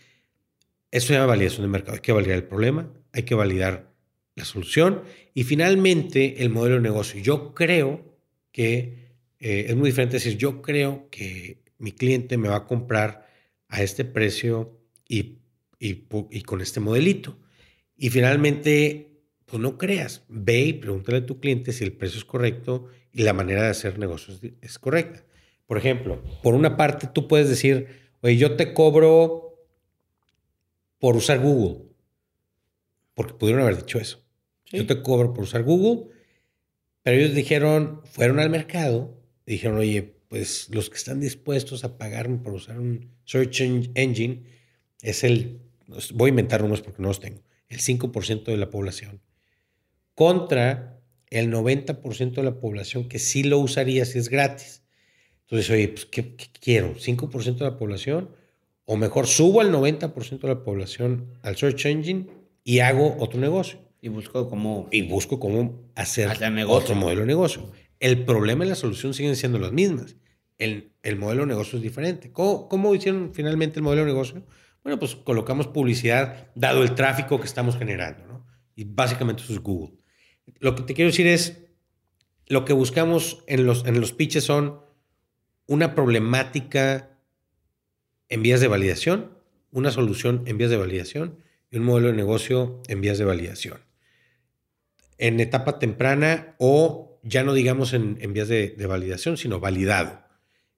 S1: eso se llama validación de mercado. Hay que validar el problema, hay que validar la solución y finalmente el modelo de negocio. Yo creo que eh, es muy diferente decir, yo creo que mi cliente me va a comprar a este precio y, y, y con este modelito. Y finalmente, pues no creas, ve y pregúntale a tu cliente si el precio es correcto y la manera de hacer negocios es correcta. Por ejemplo, por una parte tú puedes decir, oye, yo te cobro por usar Google, porque pudieron haber dicho eso.
S2: Sí.
S1: Yo te cobro por usar Google, pero ellos dijeron, fueron al mercado, y dijeron, oye, pues los que están dispuestos a pagarme por usar un search en- engine es el, voy a inventar números porque no los tengo, el 5% de la población, contra el 90% de la población que sí lo usaría si es gratis. Entonces, oye, pues, ¿qué, qué quiero? ¿5% de la población? O mejor, subo al 90% de la población al search engine y hago otro negocio
S2: Y busco cómo...
S1: y busco cómo hacer
S2: Hacer
S1: otro modelo de negocio. El problema y la solución siguen siendo las mismas. El, modelo de negocio es diferente. ¿Cómo, ¿Cómo, hicieron finalmente el modelo de negocio? Bueno, pues colocamos publicidad dado el tráfico que estamos generando, ¿no? Y básicamente eso es Google. Lo que te quiero decir es, lo que buscamos en los, en los pitches son una problemática en vías de validación, una solución en vías de validación y un modelo de negocio en vías de validación. En etapa temprana o ya no digamos en, vías de, validación, sino validado.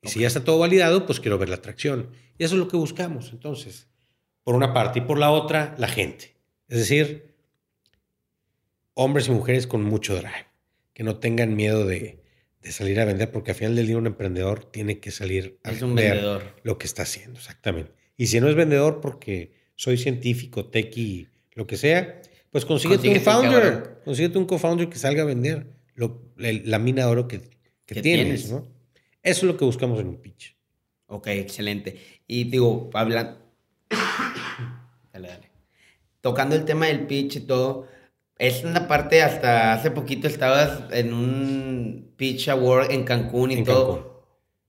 S1: Y si ya está todo validado, pues quiero ver la atracción. Y eso es lo que buscamos, entonces, por una parte. Y por la otra, la gente. Es decir, hombres y mujeres con mucho drive, que no tengan miedo de, salir a vender, porque al final del día un emprendedor tiene que salir a
S2: es un vendedor.
S1: lo que está haciendo, exactamente. Y si no es vendedor porque soy científico, tequi, lo que sea, pues consíguete, un founder, consíguete un co-founder que salga a vender la, mina de oro que, tienes, ¿no? Eso es lo que buscamos en un pitch.
S2: Ok, excelente. Y digo, hablando... dale, dale. Tocando el tema del pitch y todo, es una parte, hasta hace poquito estabas en un pitch award en Cancún y todo.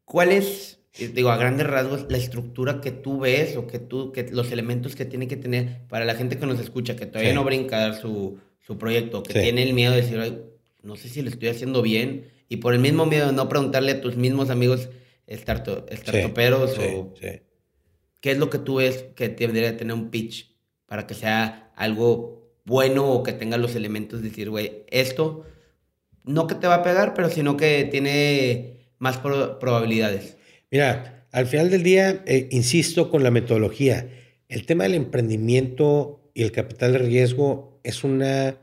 S2: ¿Cuál es, digo, a grandes rasgos, la estructura que tú ves o que tú, que los elementos que tiene que tener para la gente que nos escucha, que todavía no brinca a dar su, su proyecto, que tiene el miedo de decir, no sé si lo estoy haciendo bien, y por el mismo miedo de no preguntarle a tus mismos amigos startuperos o qué es lo que tú ves que debería tener un pitch para que sea algo bueno o que tenga los elementos de decir, güey, esto no que te va a pegar, pero sino que tiene más probabilidades.
S1: Mira, al final del día, eh, insisto con la metodología, el tema del emprendimiento y el capital de riesgo es una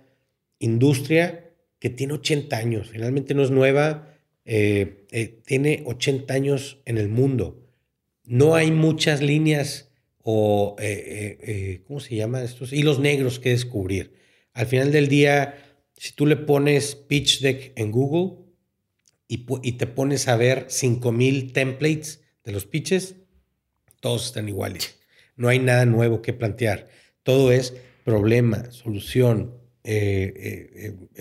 S1: industria que tiene 80 años, finalmente no es nueva, eh, eh, tiene 80 años en el mundo. No hay muchas líneas o, eh, ¿cómo se llaman estos? Hilos negros que descubrir. Al final del día, si tú le pones pitch deck en Google y, y te pones a ver 5000 templates de los pitches, todos están iguales. No hay nada nuevo que plantear. Todo es problema, solución,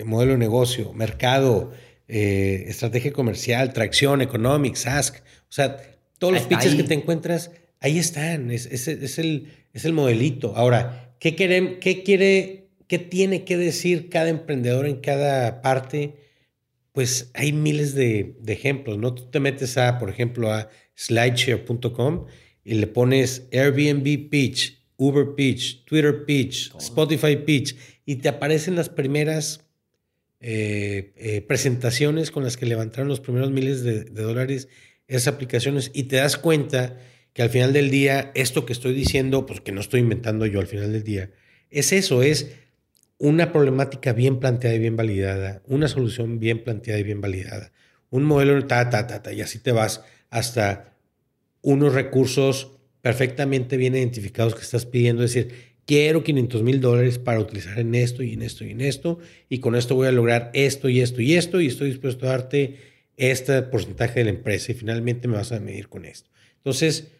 S1: modelo de negocio, mercado, estrategia comercial, tracción, economics, ask. O sea, todos los pitches que te encuentras Ahí están, es, es, el, es el modelito. Ahora, ¿qué, qué quiere, qué tiene que decir cada emprendedor en cada parte? Pues hay miles de, ejemplos, ¿no? Tú te metes a, por ejemplo, a slideshare.com y le pones Airbnb Pitch, Uber Pitch, Twitter Pitch, Spotify Pitch, y te aparecen las primeras eh, eh, presentaciones con las que levantaron los primeros miles de, de dólares esas aplicaciones y te das cuenta que al final del día, esto que estoy diciendo, pues que no estoy inventando yo al final del día, es eso, es una problemática bien planteada y bien validada, una solución bien planteada y bien validada, un modelo ta, ta, ta, ta, y así te vas hasta unos recursos perfectamente bien identificados que estás pidiendo, es decir, quiero 500 mil dólares para utilizar en esto y en esto y en esto, y con esto voy a lograr esto y esto y esto, y estoy dispuesto a darte este porcentaje de la empresa y finalmente me vas a medir con esto. Entonces,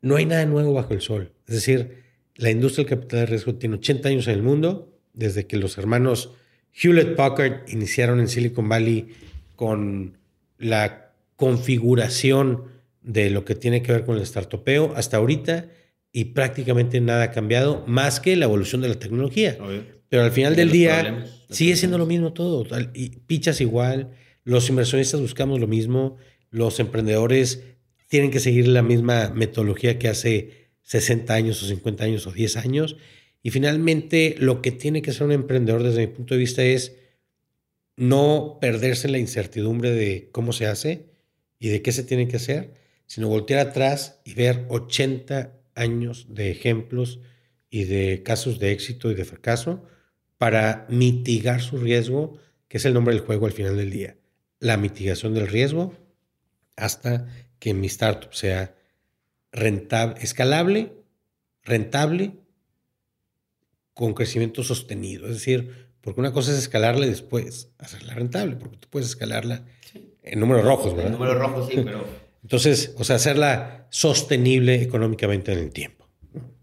S1: no hay nada nuevo bajo el sol. Es decir, la industria del capital de riesgo tiene 80 años en el mundo, desde que los hermanos Hewlett Packard iniciaron en Silicon Valley con la configuración de lo que tiene que ver con el startupeo hasta ahorita y prácticamente nada ha cambiado más que la evolución de la tecnología. Pero al final del día sigue siendo lo mismo todo. Y pichas igual, los inversionistas buscamos lo mismo, los emprendedores tienen que seguir la misma metodología que hace 60 años o 50 años o 10 años. Y finalmente, lo que tiene que ser un emprendedor desde mi punto de vista es no perderse la incertidumbre de cómo se hace y de qué se tiene que hacer, sino voltear atrás y ver 80 años de ejemplos y de casos de éxito y de fracaso para mitigar su riesgo, que es el nombre del juego al final del día. La mitigación del riesgo hasta que mi startup sea rentable, escalable, rentable, con crecimiento sostenido. Es decir, porque una cosa es escalarla y después hacerla rentable, porque tú puedes escalarla en números rojos, ¿verdad? En
S2: números rojos, sí, pero...
S1: Entonces, o sea, hacerla sostenible económicamente en el tiempo.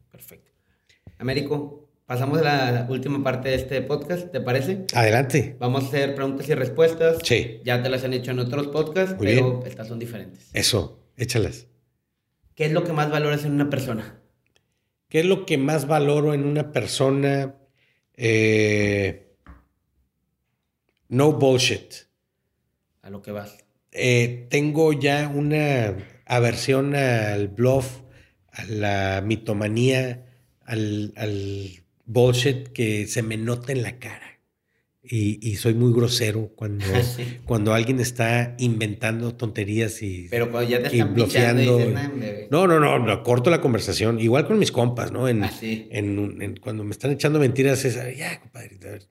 S2: Perfecto. Américo, pasamos a la última parte de este podcast, ¿te parece?
S1: Adelante.
S2: Vamos a hacer preguntas y respuestas.
S1: Sí.
S2: Ya te las han hecho en otros podcasts,
S1: Muy
S2: pero
S1: bien.
S2: estas son diferentes.
S1: Eso, échalas.
S2: ¿Qué es lo que más valoras en una persona?
S1: ¿Qué es lo que más valoro en una persona? Eh, no bullshit.
S2: A lo que vas.
S1: Eh, tengo ya una aversión al bluff, a la mitomanía, al, al bullshit que se me nota en la cara. Y, y soy muy grosero cuando,
S2: Sí.
S1: cuando alguien está inventando tonterías y...
S2: Pero cuando ya te
S1: Y
S2: están y
S1: bloqueando.
S2: dices, "Nah, hombre".
S1: No, no, no, no, corto la conversación. Igual con mis compas, ¿no? En,
S2: Así.
S1: en, cuando me están echando mentiras es, ya, compadre, a ver,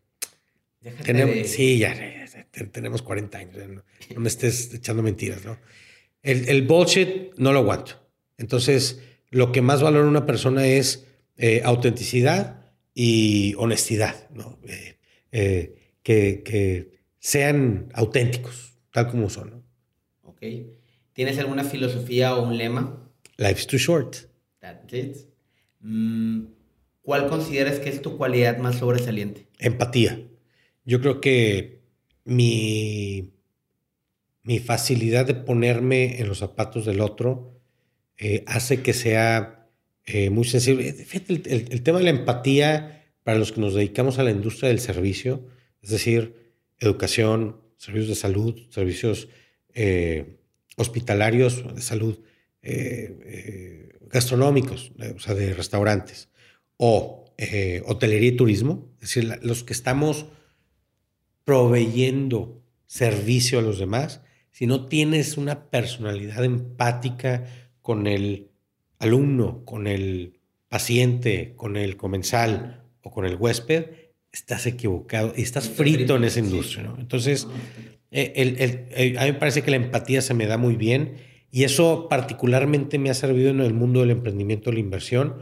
S2: Déjate
S1: tenemos,
S2: de-
S1: sí, ya, ya, ya, te- tenemos 40 años, ya, no, no me estés echando mentiras, ¿no? El, el bullshit no lo aguanto. Entonces, lo que más valora una persona es eh, autenticidad y honestidad, ¿no? Eh, eh, que, que sean auténticos, tal como son, ¿no?
S2: Ok. ¿Tienes alguna filosofía o un lema?
S1: Life's too short.
S2: That's it. Mm, ¿Cuál consideras que es tu cualidad más sobresaliente?
S1: Empatía. Yo creo que mi, mi facilidad de ponerme en los zapatos del otro eh, hace que sea eh, muy sensible. Fíjate, el, el- el tema de la empatía para los que nos dedicamos a la industria del servicio, es decir, educación, servicios de salud, servicios eh, hospitalarios, de salud, eh, eh, gastronómicos, o sea, de restaurantes, o hotelería y turismo, es decir, los que estamos proveyendo servicio a los demás, si no tienes una personalidad empática con el alumno, con el paciente, con el comensal o con el huésped, estás equivocado y estás frito en esa industria. ¿no? Entonces, eh, el- el- eh, a mí me parece que la empatía se me da muy bien y eso particularmente me ha servido en el mundo del emprendimiento y la inversión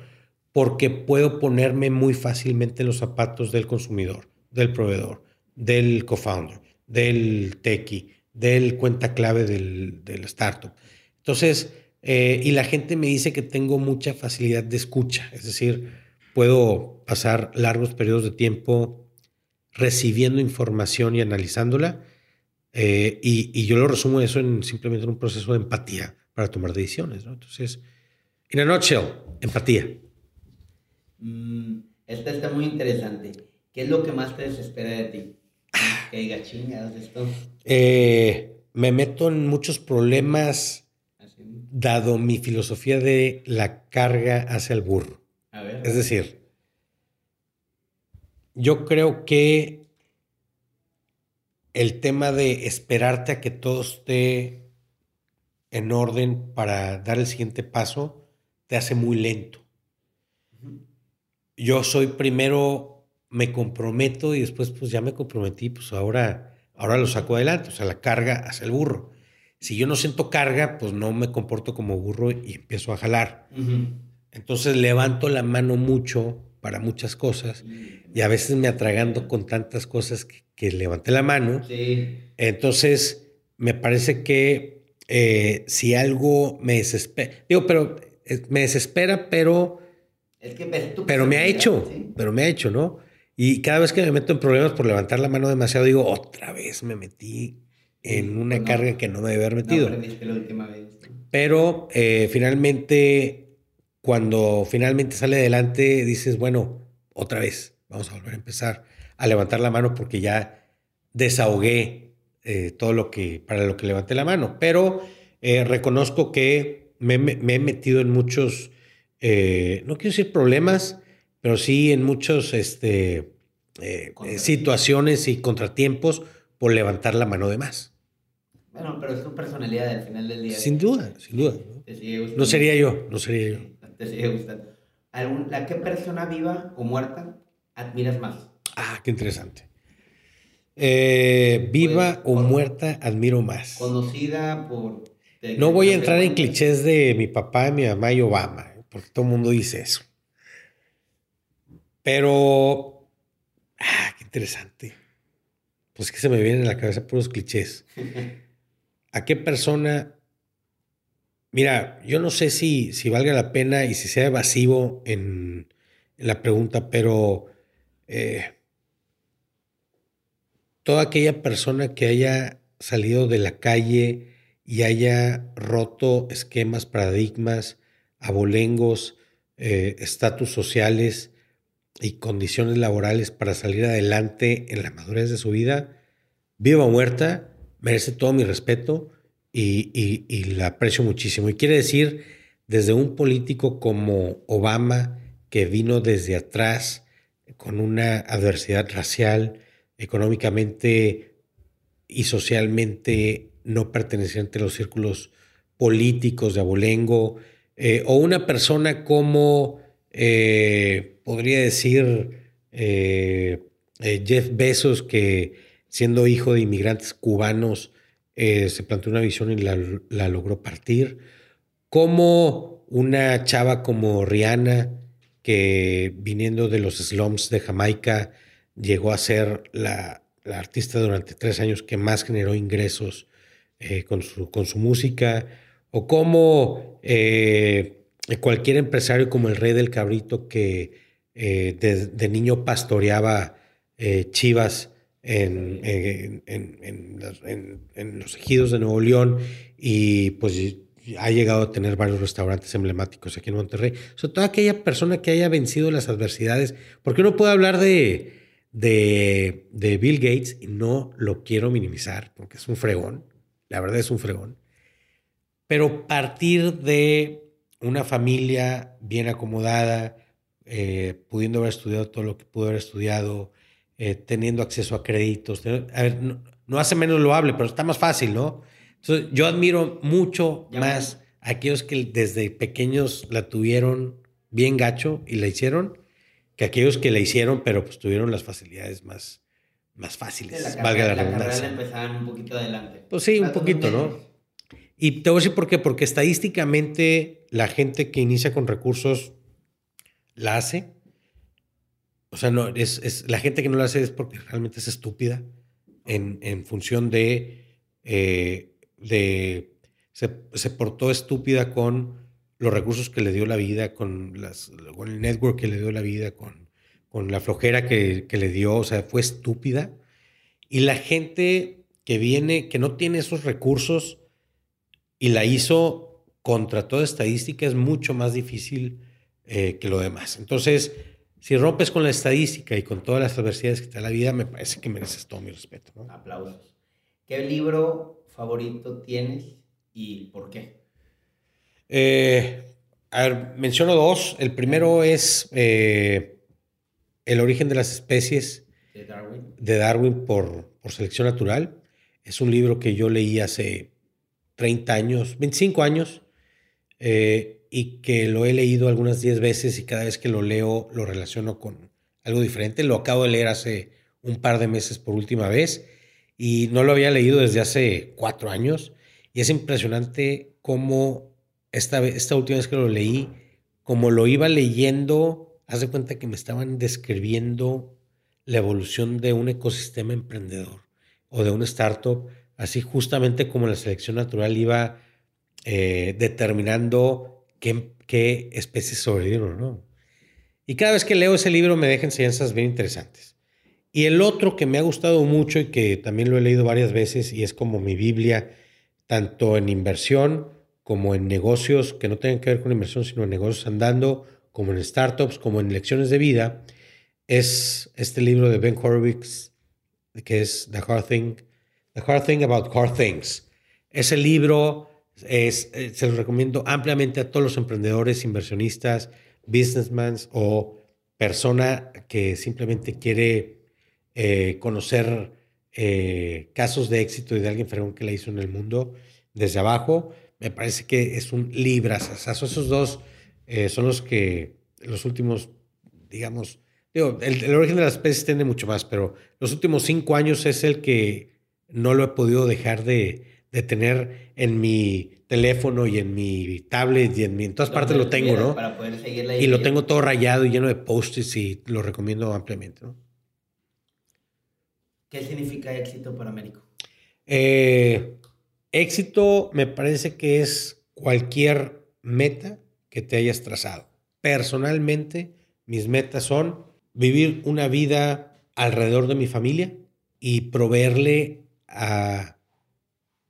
S1: porque puedo ponerme muy fácilmente en los zapatos del consumidor, del proveedor, del co-founder, del techie, del cuenta clave del, del startup. Entonces, eh, y la gente me dice que tengo mucha facilidad de escucha, es decir, puedo pasar largos periodos de tiempo recibiendo información y analizándola, eh, y, y yo lo resumo eso en simplemente en un proceso de empatía para tomar decisiones. ¿no? Entonces, in a nutshell, empatía.
S2: Mm, esta está muy interesante. ¿Qué es lo que más te desespera de ti? Que diga chingados esto.
S1: Eh, me meto en muchos problemas dado mi filosofía de la carga hacia el burro.
S2: A ver.
S1: Es decir, yo creo que el tema de esperarte a que todo esté en orden para dar el siguiente paso te hace muy lento. Yo soy primero, me comprometo y después pues ya me comprometí, pues ahora, ahora lo saco adelante, o sea, la carga hacia el burro. Si yo no siento carga, pues no me comporto como burro y empiezo a jalar. Entonces levanto la mano mucho para muchas cosas y a veces me atragando con tantas cosas que, que levanté la mano.
S2: Sí.
S1: Entonces me parece que eh, si algo me desespera, digo, pero eh, me desespera, pero,
S2: Es que
S1: pero me ha hecho, pero me ha hecho, ¿no? Y cada vez que me meto en problemas por levantar la mano demasiado, digo, otra vez me metí en una
S2: no.
S1: carga que no me debe haber
S2: No
S1: metido.
S2: aprendiste la última vez. ¿no?
S1: Pero eh, finalmente, cuando finalmente sale adelante, dices, bueno, otra vez, vamos a volver a empezar a levantar la mano porque ya desahogué eh, todo lo que, para lo que levanté la mano. Pero eh, reconozco que me, he metido en muchos, eh, no quiero decir problemas, pero sí en muchos este, eh, eh, situaciones y contratiempos por levantar la mano de más.
S2: Bueno, pero es tu personalidad al final del día.
S1: Sin duda, sin duda. No sería yo, no sería yo.
S2: Te sigue gustando. ¿Algún- ¿La qué persona viva o muerta admiras más?
S1: Ah, qué interesante. Eh, viva
S2: Pues,
S1: o muerta, admiro más.
S2: Conocida por...
S1: No voy a entrar en clichés de mi papá, mi mamá y Obama, ¿eh? porque todo el mundo dice eso. Pero, ah, qué interesante. Pues que se me vienen a la cabeza puros clichés. ¿A qué persona? Mira, yo no sé si, si valga la pena y si sea evasivo en, la pregunta, pero eh, toda aquella persona que haya salido de la calle y haya roto esquemas, paradigmas, abolengos, eh, estatus sociales y condiciones laborales para salir adelante en la madurez de su vida, viva o muerta, merece todo mi respeto y, la aprecio muchísimo. Y quiere decir, desde un político como Obama, que vino desde atrás con una adversidad racial, económicamente y socialmente no perteneciente a los círculos políticos de abolengo, eh, o una persona como, eh, podría decir, eh, Jeff Bezos, que siendo hijo de inmigrantes cubanos, se planteó una visión y la, logró partir, como una chava como Rihanna, que viniendo de los slums de Jamaica, llegó a ser la, artista durante tres años que más generó ingresos eh, con, su, música, o como eh, cualquier empresario como el rey del cabrito que eh, de, niño pastoreaba chivas en, en, los ejidos de Nuevo León y pues ha llegado a tener varios restaurantes emblemáticos aquí en Monterrey. O sea, toda aquella persona que haya vencido las adversidades, porque uno puede hablar de de, Bill Gates y no lo quiero minimizar porque es un fregón, la verdad es un fregón, pero partir de una familia bien acomodada, eh, pudiendo haber estudiado todo lo que pudo haber estudiado, eh, teniendo acceso a créditos, a ver, no, hace menos loable, pero está más fácil, ¿no? Entonces, yo admiro mucho más a aquellos que desde pequeños la tuvieron bien gacho y la hicieron, que aquellos que la hicieron, pero pues tuvieron las facilidades más, más fáciles, valga la, redundancia.
S2: empezaban un poquito adelante.
S1: Pues sí, un poquito, ¿no? Y te voy a decir por qué, porque estadísticamente la gente que inicia con recursos la hace. O sea, no, es, es la gente que no la hace es porque realmente es estúpida en, en función de, eh, de se, se portó estúpida con los recursos que le dio la vida, con, las, el network que le dio la vida, con, con la flojera que, le dio, o sea, fue estúpida. Y la gente que viene, que no tiene esos recursos y la hizo contra toda estadística, es mucho más difícil eh, que lo demás. Entonces, si rompes con la estadística y con todas las adversidades que te da la vida, me parece que mereces todo mi respeto.
S2: Aplausos. ¿Qué libro favorito tienes y por qué?
S1: Eh, a ver, menciono dos. El primero es eh, El origen de las especies de Darwin, por, por, selección natural. Es un libro que yo leí hace 30 años, 25 años, eh, y que lo he leído algunas 10 veces y cada vez que lo leo lo relaciono con algo diferente. Lo acabo de leer hace un par de meses por última vez y no lo había leído desde hace cuatro años. Y es impresionante cómo esta, esta última vez que lo leí, como lo iba leyendo, haz de cuenta que me estaban describiendo la evolución de un ecosistema emprendedor o de una startup, así justamente como la selección natural iba eh, determinando qué, qué especies sobrevivieron no. Y cada vez que leo ese libro me deja enseñanzas bien interesantes. Y el otro que me ha gustado mucho y que también lo he leído varias veces y es como mi Biblia, tanto en inversión como en negocios que no tengan que ver con inversión, sino en negocios andando, como en startups, como en lecciones de vida, es este libro de Ben Horowitz, que es The Hard Thing, The Hard Thing About Hard Things. Ese libro eh, se lo recomiendo ampliamente a todos los emprendedores, inversionistas, businessmen o persona que simplemente quiere eh, conocer eh, casos de éxito y de alguien fregón que la hizo en el mundo desde abajo me parece que es un librazazazo. Esos dos son los que los últimos, digamos, digo, el, origen de las especies tiene mucho más, pero los últimos cinco años es el que no lo he podido dejar de, tener en mi teléfono y en mi tablet y en, mi, en todas partes lo tengo, ¿no?
S2: Para poder
S1: y lo tengo todo rayado y lleno de post-its y lo recomiendo ampliamente, ¿no?
S2: ¿Qué significa éxito para Américo?
S1: Eh, Éxito me parece que es cualquier meta que te hayas trazado. Personalmente, mis metas son vivir una vida alrededor de mi familia y proveerle a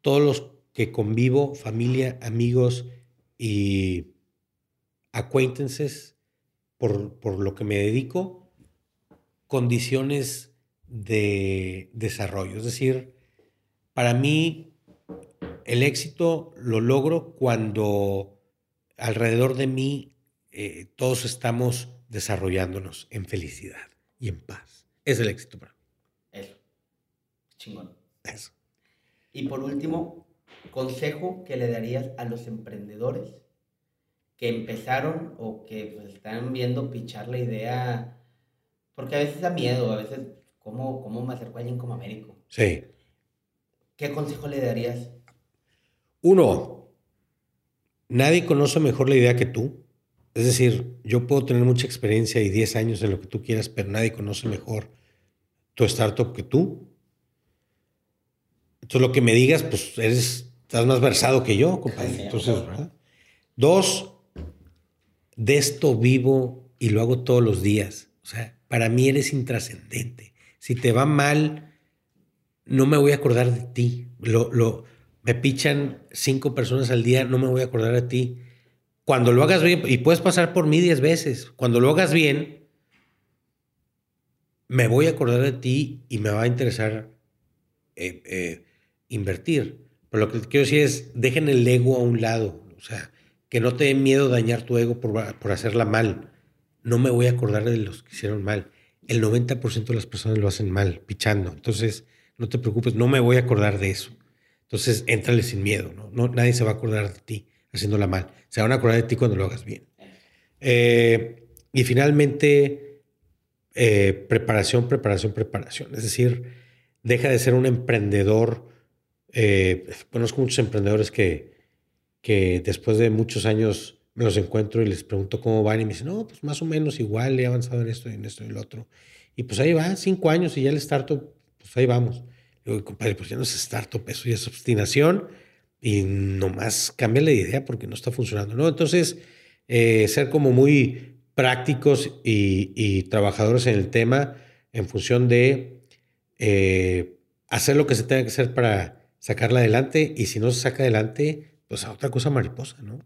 S1: todos los que convivo, familia, amigos y acquaintances por, por lo que me dedico, condiciones de desarrollo. Es decir, para mí el éxito lo logro cuando alrededor de mí eh, todos estamos desarrollándonos en felicidad y en paz. Es el éxito para mí.
S2: Eso. Chingón.
S1: Eso.
S2: Y por último, consejo que le darías a los emprendedores que empezaron o que pues, están viendo pichar la idea, porque a veces da miedo, a veces, ¿cómo, cómo me acerco a alguien como Américo?
S1: Sí.
S2: ¿Qué consejo le darías?
S1: Uno, nadie conoce mejor la idea que tú. Es decir, yo puedo tener mucha experiencia y 10 años en lo que tú quieras, pero nadie conoce mejor tu startup que tú. Entonces, lo que me digas, pues eres, estás más versado que yo, compadre. Entonces, ¿verdad? Dos, de esto vivo y lo hago todos los días. O sea, para mí eres intrascendente. Si te va mal, no me voy a acordar de ti. Lo, lo, me pichan cinco personas al día, no me voy a acordar de ti. Cuando lo hagas bien, y puedes pasar por mí diez veces, cuando lo hagas bien, me voy a acordar de ti y me va a interesar eh, eh, invertir. Pero lo que quiero decir es, dejen el ego a un lado. O sea, que no te dé miedo dañar tu ego por, por hacerla mal. No me voy a acordar de los que hicieron mal. El 90% de las personas lo hacen mal, pichando. Entonces, no te preocupes, no me voy a acordar de eso. Entonces, éntrale sin miedo, ¿no? ¿no? Nadie se va a acordar de ti haciéndola mal. Se van a acordar de ti cuando lo hagas bien. Eh, y finalmente, eh, preparación, preparación, preparación. Es decir, deja de ser un emprendedor. Eh, conozco muchos emprendedores que, que después de muchos años me los encuentro y les pregunto cómo van y me dicen, no, pues más o menos igual, he avanzado en esto y en esto y en lo otro. Y pues ahí va, cinco años y ya el startup, pues ahí vamos. Digo, compadre, pues ya no es startup, eso ya es obstinación y nomás cambia la idea porque no está funcionando, ¿no? Entonces, eh, ser como muy prácticos y, y, trabajadores en el tema en función de eh, hacer lo que se tenga que hacer para sacarla adelante y si no se saca adelante, pues a otra cosa mariposa, ¿no?